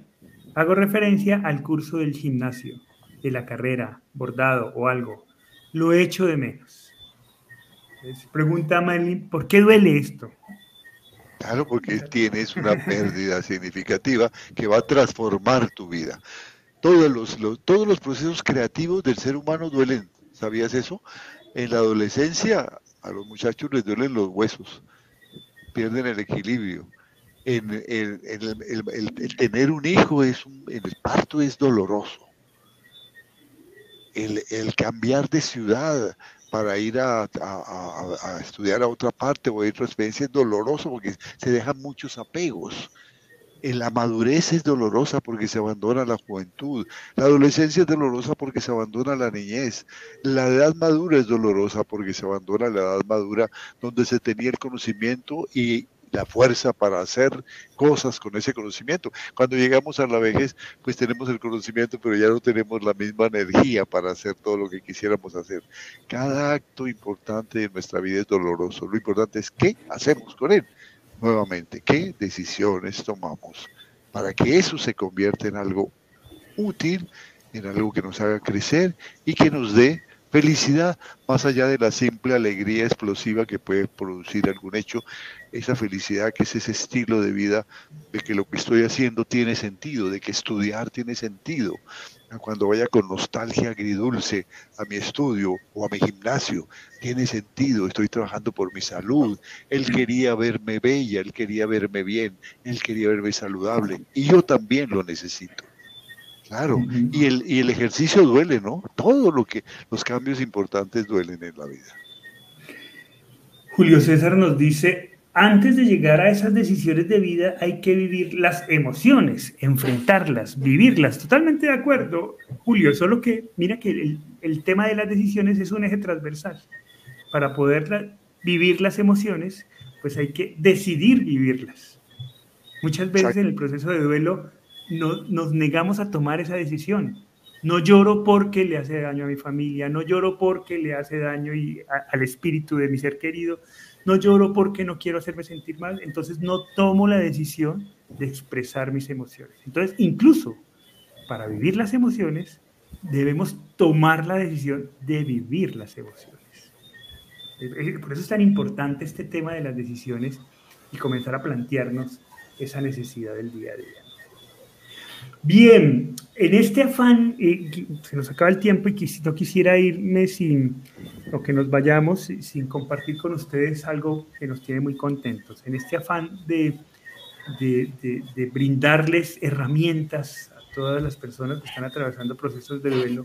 Hago referencia al curso del gimnasio, de la carrera, bordado o algo. Lo echo de menos. pregunta Marilyn, ¿por qué duele esto? Claro, porque tienes una pérdida significativa que va a transformar tu vida. Todos los procesos creativos del ser humano duelen. ¿Sabías eso? En la adolescencia a los muchachos les duelen los huesos, pierden el equilibrio. En, el, tener un hijo es en el parto es doloroso. El, cambiar de ciudad para ir a, estudiar a otra parte o a otra experiencia es doloroso porque se dejan muchos apegos la madurez es dolorosa porque se abandona la juventud. La adolescencia es dolorosa porque se abandona la niñez. La edad madura es dolorosa porque se abandona la edad madura donde se tenía el conocimiento y la fuerza para hacer cosas con ese conocimiento. Cuando llegamos a la vejez, pues tenemos el conocimiento, pero ya no tenemos la misma energía para hacer todo lo que quisiéramos hacer. Cada acto importante de nuestra vida es doloroso. Lo importante es qué hacemos con él nuevamente, qué decisiones tomamos para que eso se convierta en algo útil, en algo que nos haga crecer y que nos dé felicidad más allá de la simple alegría explosiva que puede producir algún hecho, esa felicidad que es ese estilo de vida de que lo que estoy haciendo tiene sentido, de que estudiar tiene sentido, cuando vaya con nostalgia agridulce a mi estudio o a mi gimnasio, tiene sentido, estoy trabajando por mi salud, él quería verme bella, él quería verme bien, él quería verme saludable y yo también lo necesito. Claro, y el, y el ejercicio duele, ¿no? Todo lo que, los cambios importantes duelen en la vida. Julio César nos dice, antes de llegar a esas decisiones de vida hay que vivir las emociones, enfrentarlas, vivirlas. Totalmente de acuerdo, Julio, solo que mira que el, tema de las decisiones es un eje transversal. Para poder vivir las emociones, pues hay que decidir vivirlas. Muchas veces en el proceso de duelo no, nos negamos a tomar esa decisión. No lloro porque le hace daño a mi familia, no lloro porque le hace daño y al espíritu de mi ser querido, no lloro porque no quiero hacerme sentir mal, entonces no tomo la decisión de expresar mis emociones. Entonces, incluso para vivir las emociones, debemos tomar la decisión de vivir las emociones. Por eso es tan importante este tema de las decisiones y comenzar a plantearnos esa necesidad del día a día. Bien, en este afán, eh, se nos acaba el tiempo y no quisiera irme sin, que nos vayamos sin compartir con ustedes algo que nos tiene muy contentos. En este afán de, de, brindarles herramientas a todas las personas que están atravesando procesos de duelo,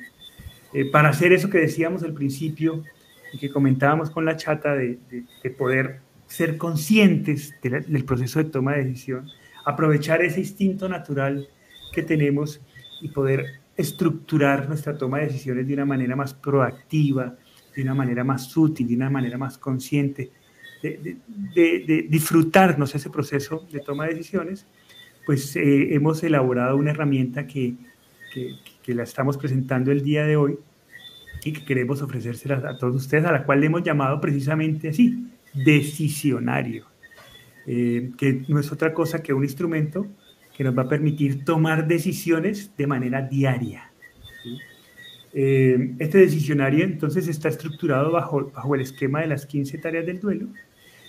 eh, para hacer eso que decíamos al principio y que comentábamos con la chata de, poder ser conscientes del proceso de toma de decisión, aprovechar ese instinto natural que tenemos y poder estructurar nuestra toma de decisiones de una manera más proactiva, de una manera más útil, de una manera más consciente, de, disfrutarnos ese proceso de toma de decisiones, pues eh, hemos elaborado una herramienta que, que, la estamos presentando el día de hoy y que queremos ofrecérsela a todos ustedes, a la cual le hemos llamado precisamente así, decisionario, eh, que no es otra cosa que un instrumento que nos va a permitir tomar decisiones de manera diaria. Eh, este decisionario entonces está estructurado bajo, bajo el esquema de las 15 tareas del duelo.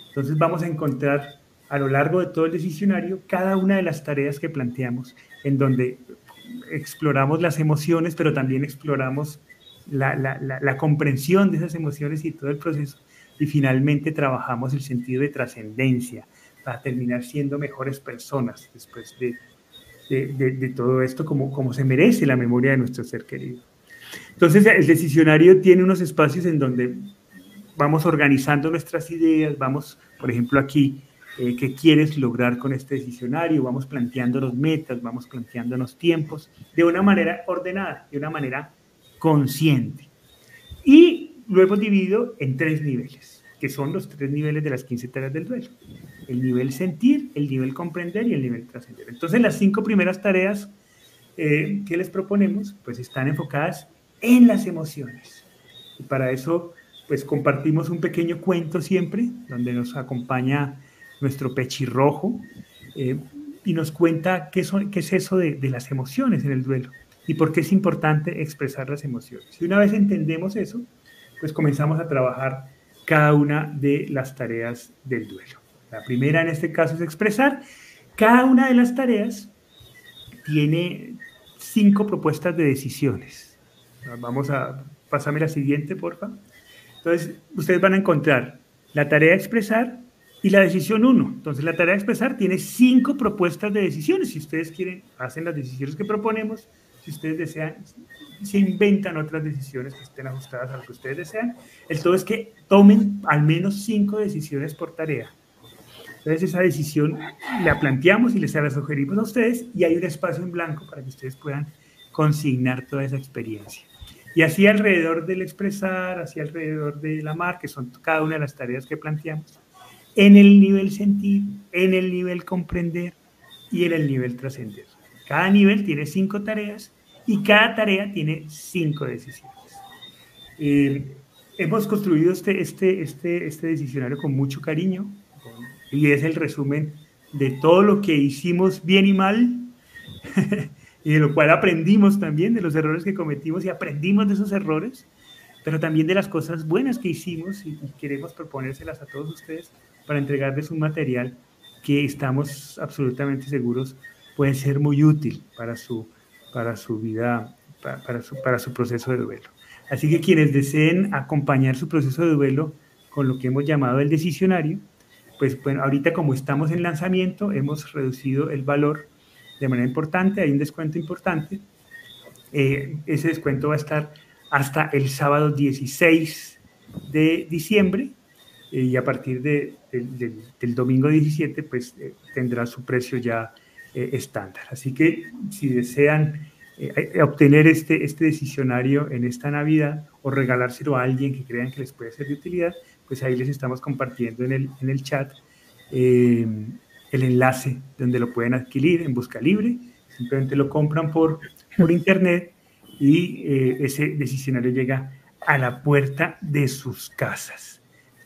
Entonces vamos a encontrar a lo largo de todo el decisionario cada una de las tareas que planteamos, en donde exploramos las emociones, pero también exploramos la, la, la comprensión de esas emociones y todo el proceso. Y finalmente trabajamos el sentido de trascendencia, para terminar siendo mejores personas después de, de, de, todo esto, como, como se merece la memoria de nuestro ser querido. Entonces, el decisionario tiene unos espacios en donde vamos organizando nuestras ideas, vamos, por ejemplo, aquí, eh, qué quieres lograr con este decisionario, vamos planteándonos metas, vamos planteándonos tiempos, de una manera ordenada, de una manera consciente. Y lo hemos dividido en tres niveles, que son los tres niveles de las 15 tareas del duelo el nivel sentir, el nivel comprender y el nivel trascender. Entonces las cinco primeras tareas eh, que les proponemos pues están enfocadas en las emociones. Y para eso pues compartimos un pequeño cuento siempre, donde nos acompaña nuestro pechirrojo eh, y nos cuenta qué, es eso de, de las emociones en el duelo y por qué es importante expresar las emociones. Y una vez entendemos eso, pues comenzamos a trabajar cada una de las tareas del duelo. La primera en este caso es expresar. Cada una de las tareas tiene cinco propuestas de decisiones. Vamos a, pasarme la siguiente, porfa. Entonces, ustedes van a encontrar la tarea expresar y la decisión 1. Entonces, la tarea expresar tiene cinco propuestas de decisiones. Si ustedes quieren, hacen las decisiones que proponemos. Si ustedes desean, se inventan otras decisiones que estén ajustadas a lo que ustedes desean. El todo es que tomen al menos cinco decisiones por tarea. Entonces, esa decisión la planteamos y les la sugerimos a ustedes y hay un espacio en blanco para que ustedes puedan consignar toda esa experiencia. Y así alrededor del expresar, así alrededor de la mar, que son cada una de las tareas que planteamos, en el nivel sentir, en el nivel comprender y en el nivel trascender. Cada nivel tiene cinco tareas y cada tarea tiene cinco decisiones. Eh, hemos construido este, este, este, este decisionario con mucho cariño y es el resumen de todo lo que hicimos bien y mal y de lo cual aprendimos también, de los errores que cometimos y aprendimos de esos errores, pero también de las cosas buenas que hicimos y, queremos proponérselas a todos ustedes para entregarles un material que estamos absolutamente seguros puede ser muy útil para su, para su vida, para, su, para su proceso de duelo. Así que quienes deseen acompañar su proceso de duelo con lo que hemos llamado el decisionario, pues bueno, ahorita como estamos en lanzamiento, hemos reducido el valor de manera importante, hay un descuento importante. Eh, ese descuento va a estar hasta el sábado 16 de diciembre eh, y a partir de, del domingo 17 pues eh, tendrá su precio ya estándar. Así que si desean obtener este, este decisionario en esta Navidad o regalárselo a alguien que crean que les puede ser de utilidad, pues ahí les estamos compartiendo en el, en el chat el enlace donde lo pueden adquirir en Busca Libre. Simplemente lo compran por, por internet y eh, ese decisionario llega a la puerta de sus casas.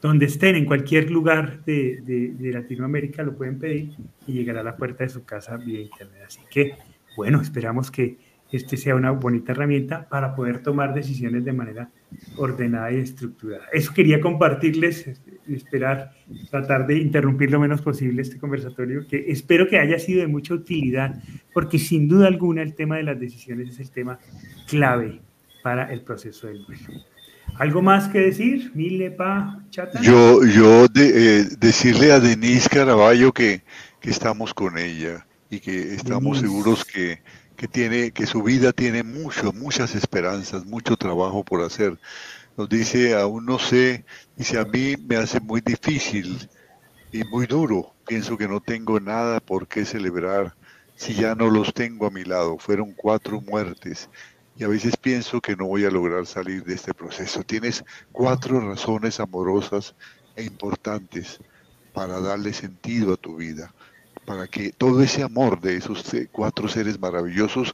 Donde estén, en cualquier lugar de, Latinoamérica, lo pueden pedir y llegará a la puerta de su casa vía internet. Así que, bueno, esperamos que este sea una bonita herramienta para poder tomar decisiones de manera ordenada y estructurada. Eso quería compartirles y esperar, tratar de interrumpir lo menos posible este conversatorio, que espero que haya sido de mucha utilidad, porque sin duda alguna el tema de las decisiones es el tema clave para el proceso del duelo. ¿Algo más que decir, Milepa Chata? Yo, yo eh, decirle a Denise Caraballo que, que estamos con ella y que estamos seguros que que tiene, que su vida tiene mucho, muchas esperanzas, mucho trabajo por hacer. Nos dice, aún no sé, dice, a mí me hace muy difícil y muy duro. Pienso que no tengo nada por qué celebrar si ya no los tengo a mi lado. Fueron cuatro muertes y a veces pienso que no voy a lograr salir de este proceso. Tienes cuatro razones amorosas e importantes para darle sentido a tu vida para que todo ese amor de esos cuatro seres maravillosos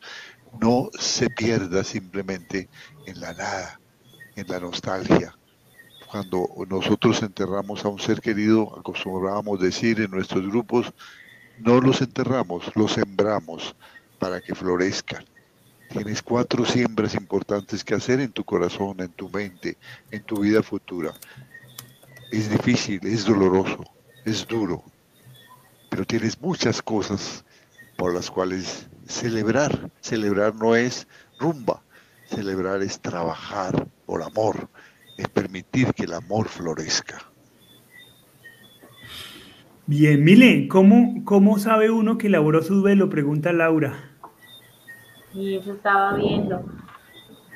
no se pierda simplemente en la nada, en la nostalgia. Cuando nosotros enterramos a un ser querido, acostumbrábamos decir en nuestros grupos, no los enterramos, los sembramos para que florezcan. Tienes cuatro siembras importantes que hacer en tu corazón, en tu mente, en tu vida futura. Es difícil, es doloroso, es duro, pero tienes muchas cosas por las cuales celebrar. Celebrar no es rumba, celebrar es trabajar por amor, es permitir que el amor florezca. Bien, Mile, ¿cómo, ¿cómo sabe uno que elaboró su duelo? Pregunta Laura. Sí, eso estaba viendo.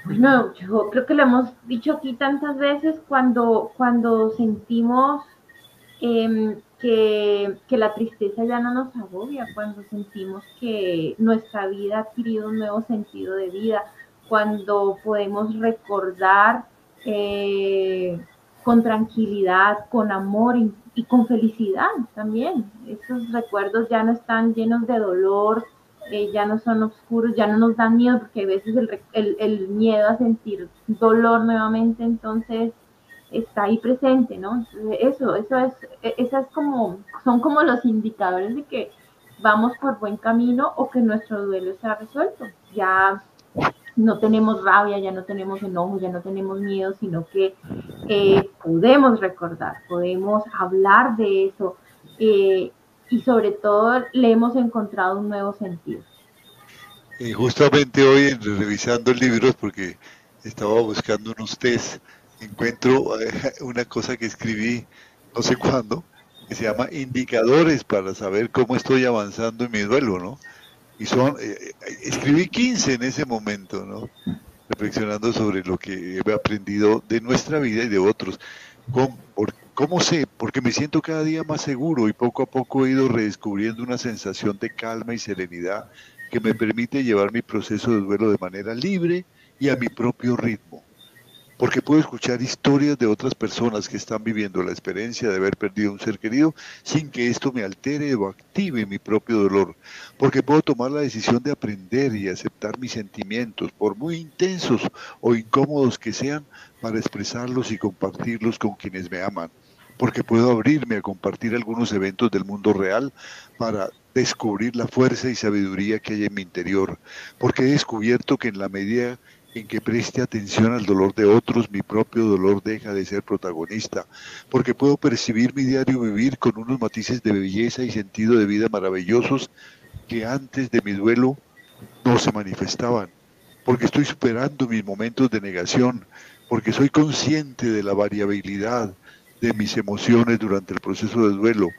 Bueno, yo creo que lo hemos dicho aquí tantas veces cuando, cuando sentimos em, que, la tristeza ya no nos agobia cuando sentimos que nuestra vida ha adquirido un nuevo sentido de vida, cuando podemos recordar eh, con tranquilidad, con amor y, con felicidad también. Esos recuerdos ya no están llenos de dolor, eh, ya no son oscuros, ya no nos dan miedo, porque a veces el, el miedo a sentir dolor nuevamente, entonces está ahí presente, ¿no? Eso, eso es, e, esas como, son como los indicadores de que vamos por buen camino o que nuestro duelo ha resuelto. Ya no tenemos rabia, ya no tenemos enojo, ya no tenemos miedo, sino que eh, podemos recordar, podemos hablar de eso eh, y sobre todo le hemos encontrado un nuevo sentido. Y justamente hoy revisando libros, porque estaba buscando unos test encuentro eh, una cosa que escribí no sé cuándo, que se llama indicadores para saber cómo estoy avanzando en mi duelo, ¿no? Y son, eh, eh, escribí 15 en ese momento, ¿no? Reflexionando sobre lo que he aprendido de nuestra vida y de otros. ¿Cómo, ¿Cómo sé? Porque me siento cada día más seguro y poco a poco he ido redescubriendo una sensación de calma y serenidad que me permite llevar mi proceso de duelo de manera libre y a mi propio ritmo. Porque puedo escuchar historias de otras personas que están viviendo la experiencia de haber perdido un ser querido sin que esto me altere o active mi propio dolor, porque puedo tomar la decisión de aprender y aceptar mis sentimientos, por muy intensos o incómodos que sean, para expresarlos y compartirlos con quienes me aman, porque puedo abrirme a compartir algunos eventos del mundo real para descubrir la fuerza y sabiduría que hay en mi interior, porque he descubierto que en la medida en que preste atención al dolor de otros, mi propio dolor deja de ser protagonista, porque puedo percibir mi diario vivir con unos matices de belleza y sentido de vida maravillosos que antes de mi duelo no se manifestaban, porque estoy superando mis momentos de negación, porque soy consciente de la variabilidad de mis emociones durante el proceso de duelo,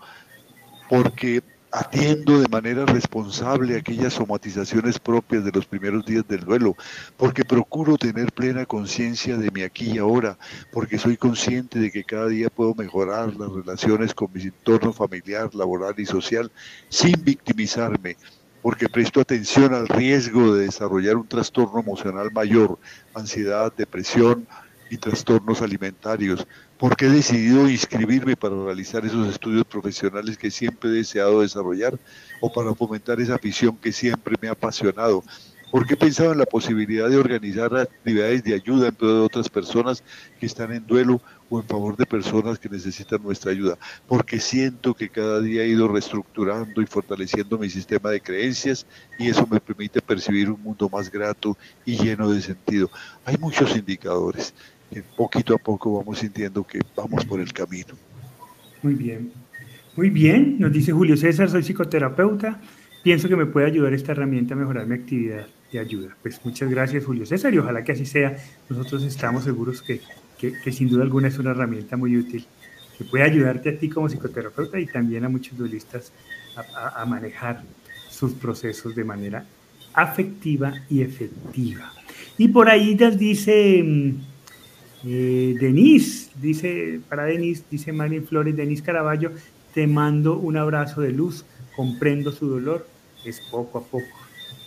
porque atiendo de manera responsable aquellas somatizaciones propias de los primeros días del duelo, porque procuro tener plena conciencia de mi aquí y ahora, porque soy consciente de que cada día puedo mejorar las relaciones con mi entorno familiar, laboral y social sin victimizarme, porque presto atención al riesgo de desarrollar un trastorno emocional mayor, ansiedad, depresión y trastornos alimentarios, porque he decidido inscribirme para realizar esos estudios profesionales que siempre he deseado desarrollar o para fomentar esa afición que siempre me ha apasionado. Porque he pensado en la posibilidad de organizar actividades de ayuda en de otras personas que están en duelo o en favor de personas que necesitan nuestra ayuda. Porque siento que cada día he ido reestructurando y fortaleciendo mi sistema de creencias y eso me permite percibir un mundo más grato y lleno de sentido. Hay muchos indicadores poquito a poco vamos sintiendo que vamos por el camino. Muy bien. Muy bien, nos dice Julio César, soy psicoterapeuta. Pienso que me puede ayudar esta herramienta a mejorar mi actividad de ayuda. Pues muchas gracias, Julio César, y ojalá que así sea. Nosotros estamos seguros que, que, sin duda alguna es una herramienta muy útil que puede ayudarte a ti como psicoterapeuta y también a muchos duelistas a, a manejar sus procesos de manera afectiva y efectiva. Y por ahí nos dice mm, eh, Denise, dice, para Denise, dice Marín Flores, Denise Caraballo, te mando un abrazo de luz, comprendo su dolor, es poco a poco.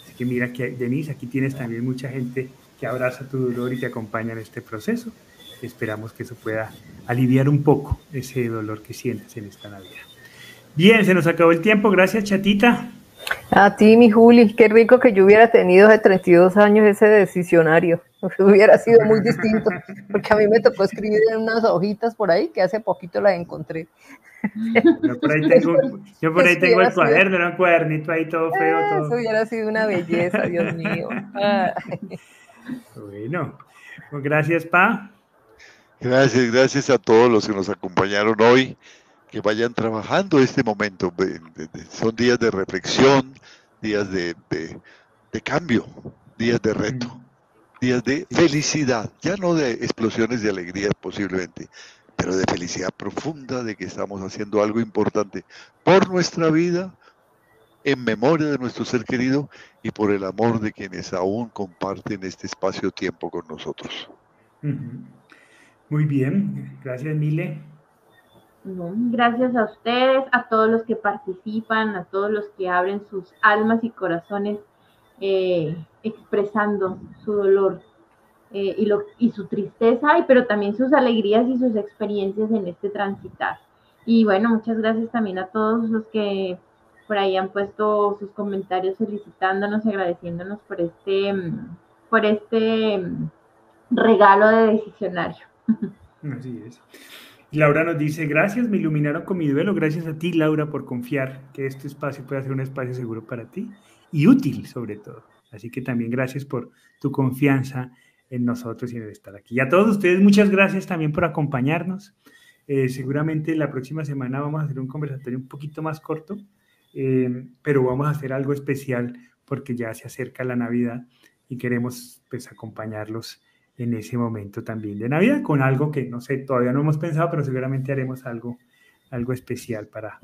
Así que mira que Denise, aquí tienes también mucha gente que abraza tu dolor y te acompaña en este proceso. Esperamos que eso pueda aliviar un poco ese dolor que sientes en esta Navidad. Bien, se nos acabó el tiempo. Gracias, chatita. A ti, mi Juli, qué rico que yo hubiera tenido hace 32 años ese decisionario. Hubiera sido muy distinto, porque a mí me tocó escribir en unas hojitas por ahí que hace poquito las encontré. Yo por ahí tengo, yo por ahí tengo el cuaderno, un cuadernito ahí todo feo. Todo. Eso hubiera sido una belleza, Dios mío. Bueno, pues gracias, Pa. Gracias, gracias a todos los que nos acompañaron hoy que vayan trabajando este momento. Son días de reflexión, días de, cambio, días de reto, días de felicidad, ya no de explosiones de alegría posiblemente, pero de felicidad profunda de que estamos haciendo algo importante por nuestra vida, en memoria de nuestro ser querido y por el amor de quienes aún comparten este espacio-tiempo con nosotros. Muy bien, gracias Mile. Gracias a ustedes, a todos los que participan, a todos los que abren sus almas y corazones eh, expresando su dolor eh, y, lo, y su tristeza, y, pero también sus alegrías y sus experiencias en este transitar. Y bueno, muchas gracias también a todos los que por ahí han puesto sus comentarios felicitándonos y agradeciéndonos por este, por este regalo de decisionario. Así es. Laura nos dice, gracias, me iluminaron con mi duelo, gracias a ti, Laura, por confiar que este espacio pueda ser un espacio seguro para ti y útil sobre todo. Así que también gracias por tu confianza en nosotros y en estar aquí. Y a todos ustedes, muchas gracias también por acompañarnos. Eh, seguramente la próxima semana vamos a hacer un conversatorio un poquito más corto, eh, pero vamos a hacer algo especial porque ya se acerca la Navidad y queremos pues acompañarlos en ese momento también de Navidad, con algo que no sé, todavía no hemos pensado, pero seguramente haremos algo, algo especial para,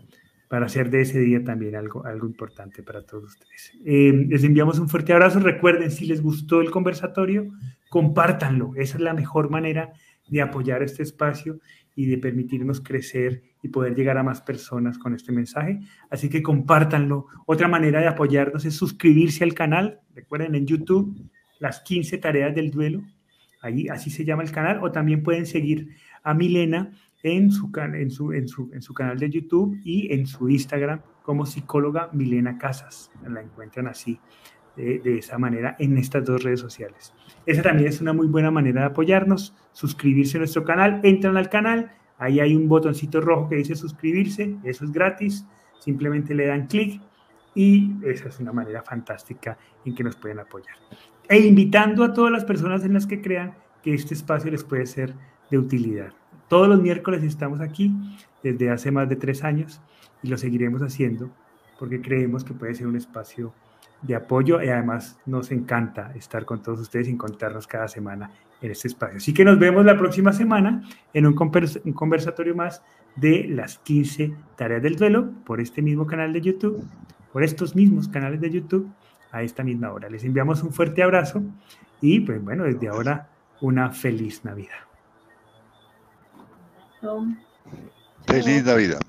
para hacer de ese día también algo, algo importante para todos ustedes. Eh, les enviamos un fuerte abrazo. Recuerden, si les gustó el conversatorio, compártanlo. Esa es la mejor manera de apoyar este espacio y de permitirnos crecer y poder llegar a más personas con este mensaje. Así que compártanlo. Otra manera de apoyarnos es suscribirse al canal. Recuerden en YouTube las 15 tareas del duelo Ahí así se llama el canal, o también pueden seguir a Milena en su, en su, en su, en su canal de YouTube y en su Instagram como psicóloga Milena Casas. La encuentran así, de, de, esa manera, en estas dos redes sociales. Esa también es una muy buena manera de apoyarnos, suscribirse a nuestro canal, entran al canal, ahí hay un botoncito rojo que dice suscribirse, eso es gratis, simplemente le dan clic y esa es una manera fantástica en que nos pueden apoyar e invitando a todas las personas en las que crean que este espacio les puede ser de utilidad. Todos los miércoles estamos aquí desde hace más de tres años y lo seguiremos haciendo porque creemos que puede ser un espacio de apoyo y además nos encanta estar con todos ustedes y encontrarnos cada semana en este espacio. Así que nos vemos la próxima semana en un, conversatorio más de las 15 tareas del duelo por este mismo canal de YouTube, por estos mismos canales de YouTube a esta misma hora. Les enviamos un fuerte abrazo y pues bueno, desde ahora una feliz Navidad. Feliz Navidad.